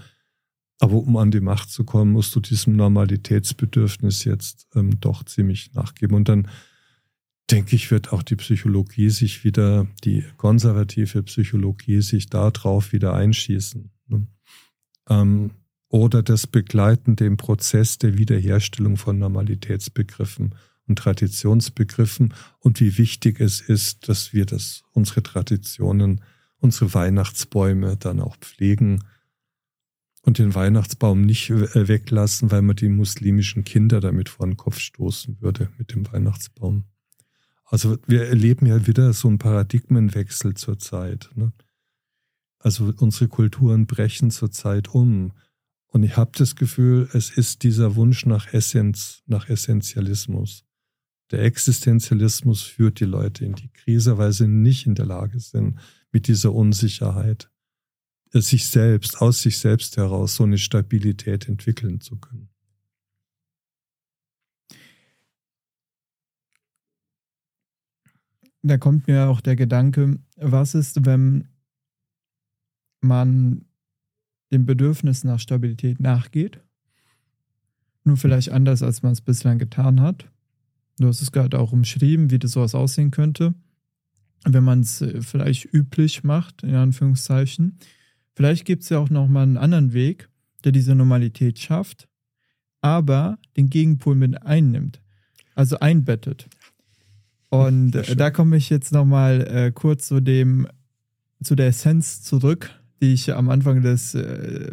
aber um an die Macht zu kommen, musst du diesem Normalitätsbedürfnis jetzt ähm, doch ziemlich nachgeben. Und dann denke ich, wird auch die Psychologie sich wieder, die konservative Psychologie sich darauf wieder einschießen. Ne? Ähm, oder das Begleiten dem Prozess der Wiederherstellung von Normalitätsbegriffen und Traditionsbegriffen und wie wichtig es ist, dass wir das, unsere Traditionen, unsere Weihnachtsbäume dann auch pflegen und den Weihnachtsbaum nicht äh, weglassen, weil man die muslimischen Kinder damit vor den Kopf stoßen würde mit dem Weihnachtsbaum. Also wir erleben ja wieder so einen Paradigmenwechsel zurzeit. Ne? Also unsere Kulturen brechen zurzeit um. Und ich habe das Gefühl, es ist dieser Wunsch nach Essenz, nach Essentialismus. Der Existenzialismus führt die Leute in die Krise, weil sie nicht in der Lage sind, mit dieser Unsicherheit sich selbst, aus sich selbst heraus so eine Stabilität entwickeln zu können. Da kommt mir auch der Gedanke, was ist, wenn man dem Bedürfnis nach Stabilität nachgeht, nur vielleicht anders, als man es bislang getan hat. Du hast es gerade auch umschrieben, wie das sowas aussehen könnte, wenn man es äh, vielleicht üblich macht, in Anführungszeichen. Vielleicht gibt es ja auch nochmal einen anderen Weg, der diese Normalität schafft, aber den Gegenpol mit einnimmt, also einbettet. Und äh, da komme ich jetzt nochmal äh, kurz zu dem, zu der Essenz zurück, die ich am Anfang des äh,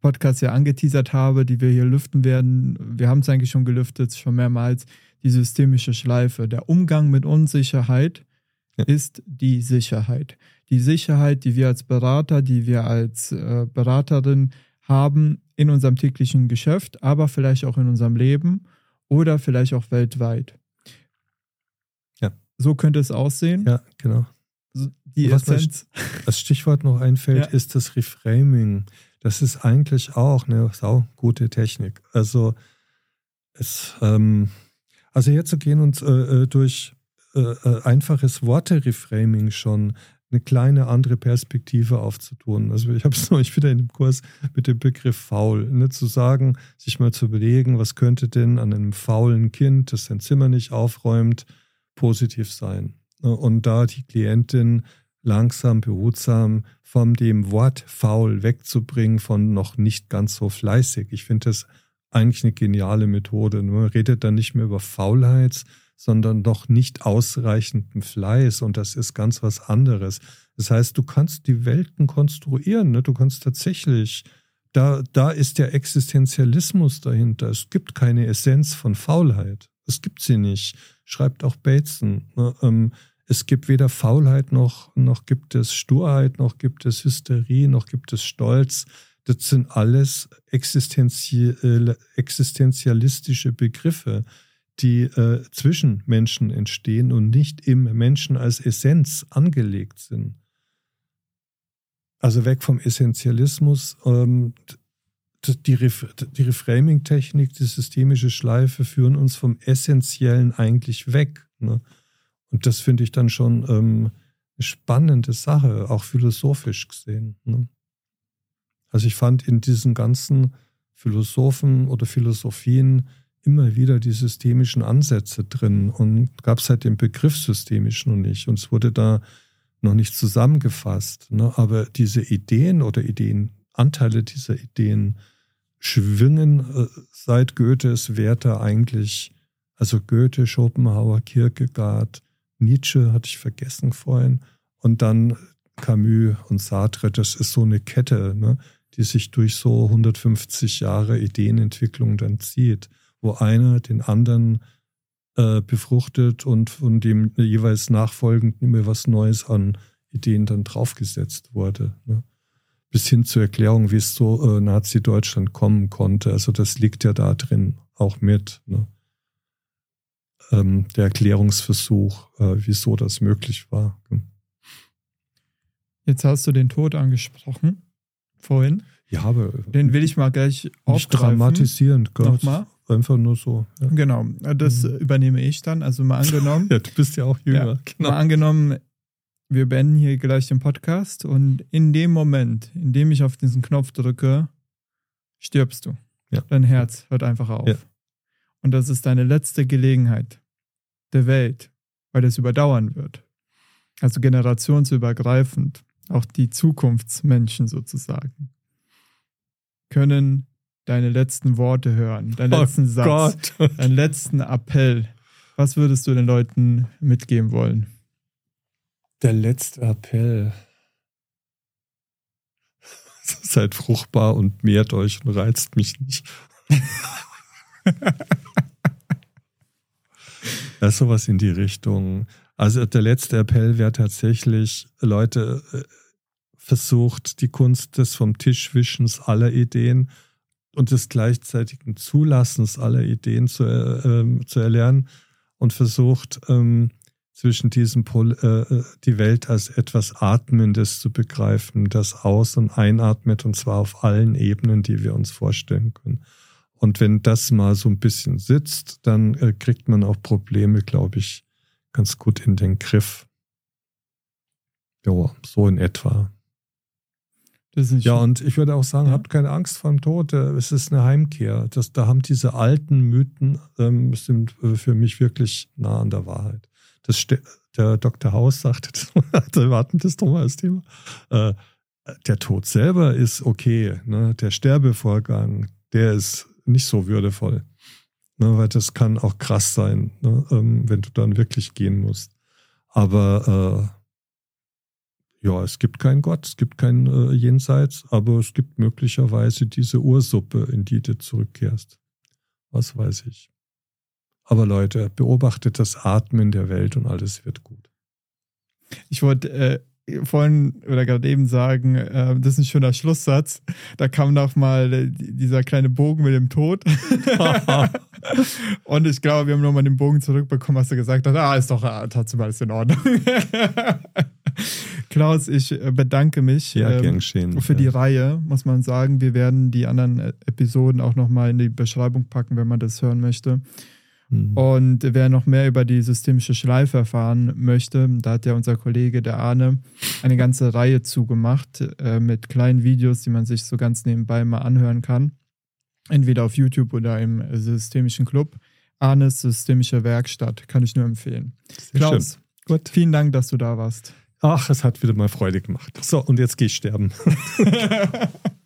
Podcasts ja angeteasert habe, die wir hier lüften werden. Wir haben es eigentlich schon gelüftet, schon mehrmals, die systemische Schleife. Der Umgang mit Unsicherheit ja. ist die Sicherheit die Sicherheit, die wir als Berater, die wir als äh, Beraterin haben in unserem täglichen Geschäft, aber vielleicht auch in unserem Leben oder vielleicht auch weltweit. So könnte es aussehen. Ja, genau. Die Was Essenz. Das Stichwort noch einfällt, ja. ist das Reframing. Das ist eigentlich auch eine sau gute Technik. Also es, ähm, also hier zu gehen und äh, äh durch äh, äh, einfaches Worte-Reframing schon eine kleine andere Perspektive aufzutun. Also ich habe es neulich wieder in dem Kurs mit dem Begriff faul, ne, zu sagen, sich mal zu überlegen, was könnte denn an einem faulen Kind, das sein Zimmer nicht aufräumt, positiv sein. Ne, und da die Klientin langsam, behutsam von dem Wort faul wegzubringen, von noch nicht ganz so fleißig. Ich finde das eigentlich eine geniale Methode. Man redet dann nicht mehr über Faulheit, sondern noch nicht ausreichenden Fleiß und das ist ganz was anderes. Das heißt, du kannst die Welten konstruieren, ne? du kannst tatsächlich, da, da ist der Existenzialismus dahinter. Es gibt keine Essenz von Faulheit. Es gibt sie nicht. Schreibt auch Bateson. Ne? Ähm, es gibt weder Faulheit noch, noch gibt es Sturheit, noch gibt es Hysterie, noch gibt es Stolz. Das sind alles existenzi existenzialistische Begriffe die äh, zwischen Menschen entstehen und nicht im Menschen als Essenz angelegt sind. Also weg vom Essentialismus. Ähm, die, Ref die Reframing-Technik, die systemische Schleife führen uns vom Essentiellen eigentlich weg. Ne? Und das finde ich dann schon ähm, eine spannende Sache, auch philosophisch gesehen. Ne? Also ich fand in diesen ganzen Philosophen oder Philosophien immer wieder die systemischen Ansätze drin und gab es halt den Begriff systemisch noch nicht und es wurde da noch nicht zusammengefasst. Ne? Aber diese Ideen oder Ideen, Anteile dieser Ideen schwingen äh, seit Goethes Werther eigentlich, also Goethe, Schopenhauer, Kierkegaard, Nietzsche hatte ich vergessen vorhin und dann Camus und Sartre, das ist so eine Kette, ne, die sich durch so 150 Jahre Ideenentwicklung dann zieht wo einer den anderen äh, befruchtet und von dem jeweils nachfolgend immer was Neues an Ideen dann draufgesetzt wurde. Ne? Bis hin zur Erklärung, wie es so äh, Nazi-Deutschland kommen konnte. Also das liegt ja da drin auch mit. Ne? Ähm, der Erklärungsversuch, äh, wieso das möglich war. Jetzt hast du den Tod angesprochen vorhin. Ja, aber. Den will ich mal gleich aufgreifen. Nicht dramatisierend, Gott. Nochmal. Einfach nur so. Ja. Genau, das mhm. übernehme ich dann. Also mal angenommen. ja, du bist ja auch jünger. Ja, genau. Mal angenommen, wir beenden hier gleich den Podcast und in dem Moment, in dem ich auf diesen Knopf drücke, stirbst du. Ja. Dein Herz hört einfach auf. Ja. Und das ist deine letzte Gelegenheit der Welt, weil es überdauern wird. Also generationsübergreifend, auch die Zukunftsmenschen sozusagen, können deine letzten Worte hören, deinen oh letzten Satz, Gott. deinen letzten Appell. Was würdest du den Leuten mitgeben wollen? Der letzte Appell. Seid fruchtbar und mehrt euch und reizt mich nicht. das ist sowas in die Richtung. Also der letzte Appell wäre tatsächlich, Leute, äh, versucht die Kunst des vom Tischwischens aller Ideen und des gleichzeitigen Zulassens aller Ideen zu, äh, zu erlernen und versucht ähm, zwischen diesem Pol äh, äh, die Welt als etwas Atmendes zu begreifen, das aus- und einatmet und zwar auf allen Ebenen, die wir uns vorstellen können. Und wenn das mal so ein bisschen sitzt, dann äh, kriegt man auch Probleme, glaube ich, ganz gut in den Griff. Ja, so in etwa. ja, und ich würde auch sagen, ja. habt keine Angst vor dem Tod. Äh, es ist eine Heimkehr. Das, da haben diese alten Mythen ähm, sind äh, für mich wirklich nah an der Wahrheit das der Dr. Haus sagte, wir hatten das doch mal als Thema. Äh, der Tod selber ist okay, ne? der Sterbevorgang, der ist nicht so würdevoll. Ne? Weil das kann auch krass sein, ne? ähm, wenn du dann wirklich gehen musst. Aber äh, ja, es gibt keinen Gott, es gibt kein äh, Jenseits, aber es gibt möglicherweise diese Ursuppe, in die du zurückkehrst. Was weiß ich. Aber Leute, beobachtet das Atmen der Welt und alles wird gut. Ich wollte äh, vorhin oder gerade eben sagen, äh, das ist ein schöner Schlusssatz. Da kam noch mal äh, dieser kleine Bogen mit dem Tod. und ich glaube, wir haben nochmal den Bogen zurückbekommen, was du gesagt hast. Ah, ist doch äh, trotzdem alles in Ordnung. Klaus, ich äh, bedanke mich ja, ähm, für die Reihe, muss man sagen. Wir werden die anderen Episoden auch nochmal in die Beschreibung packen, wenn man das hören möchte. Mhm. Und wer noch mehr über die systemische Schleife erfahren möchte, da hat ja unser Kollege, der Arne, eine ganze Reihe zugemacht äh, mit kleinen Videos, die man sich so ganz nebenbei mal anhören kann. Entweder auf YouTube oder im Systemischen Club. Arnes Systemische Werkstatt kann ich nur empfehlen. Sehr Klaus, Gut. vielen Dank, dass du da warst. Ach, es hat wieder mal Freude gemacht. So, und jetzt gehe ich sterben.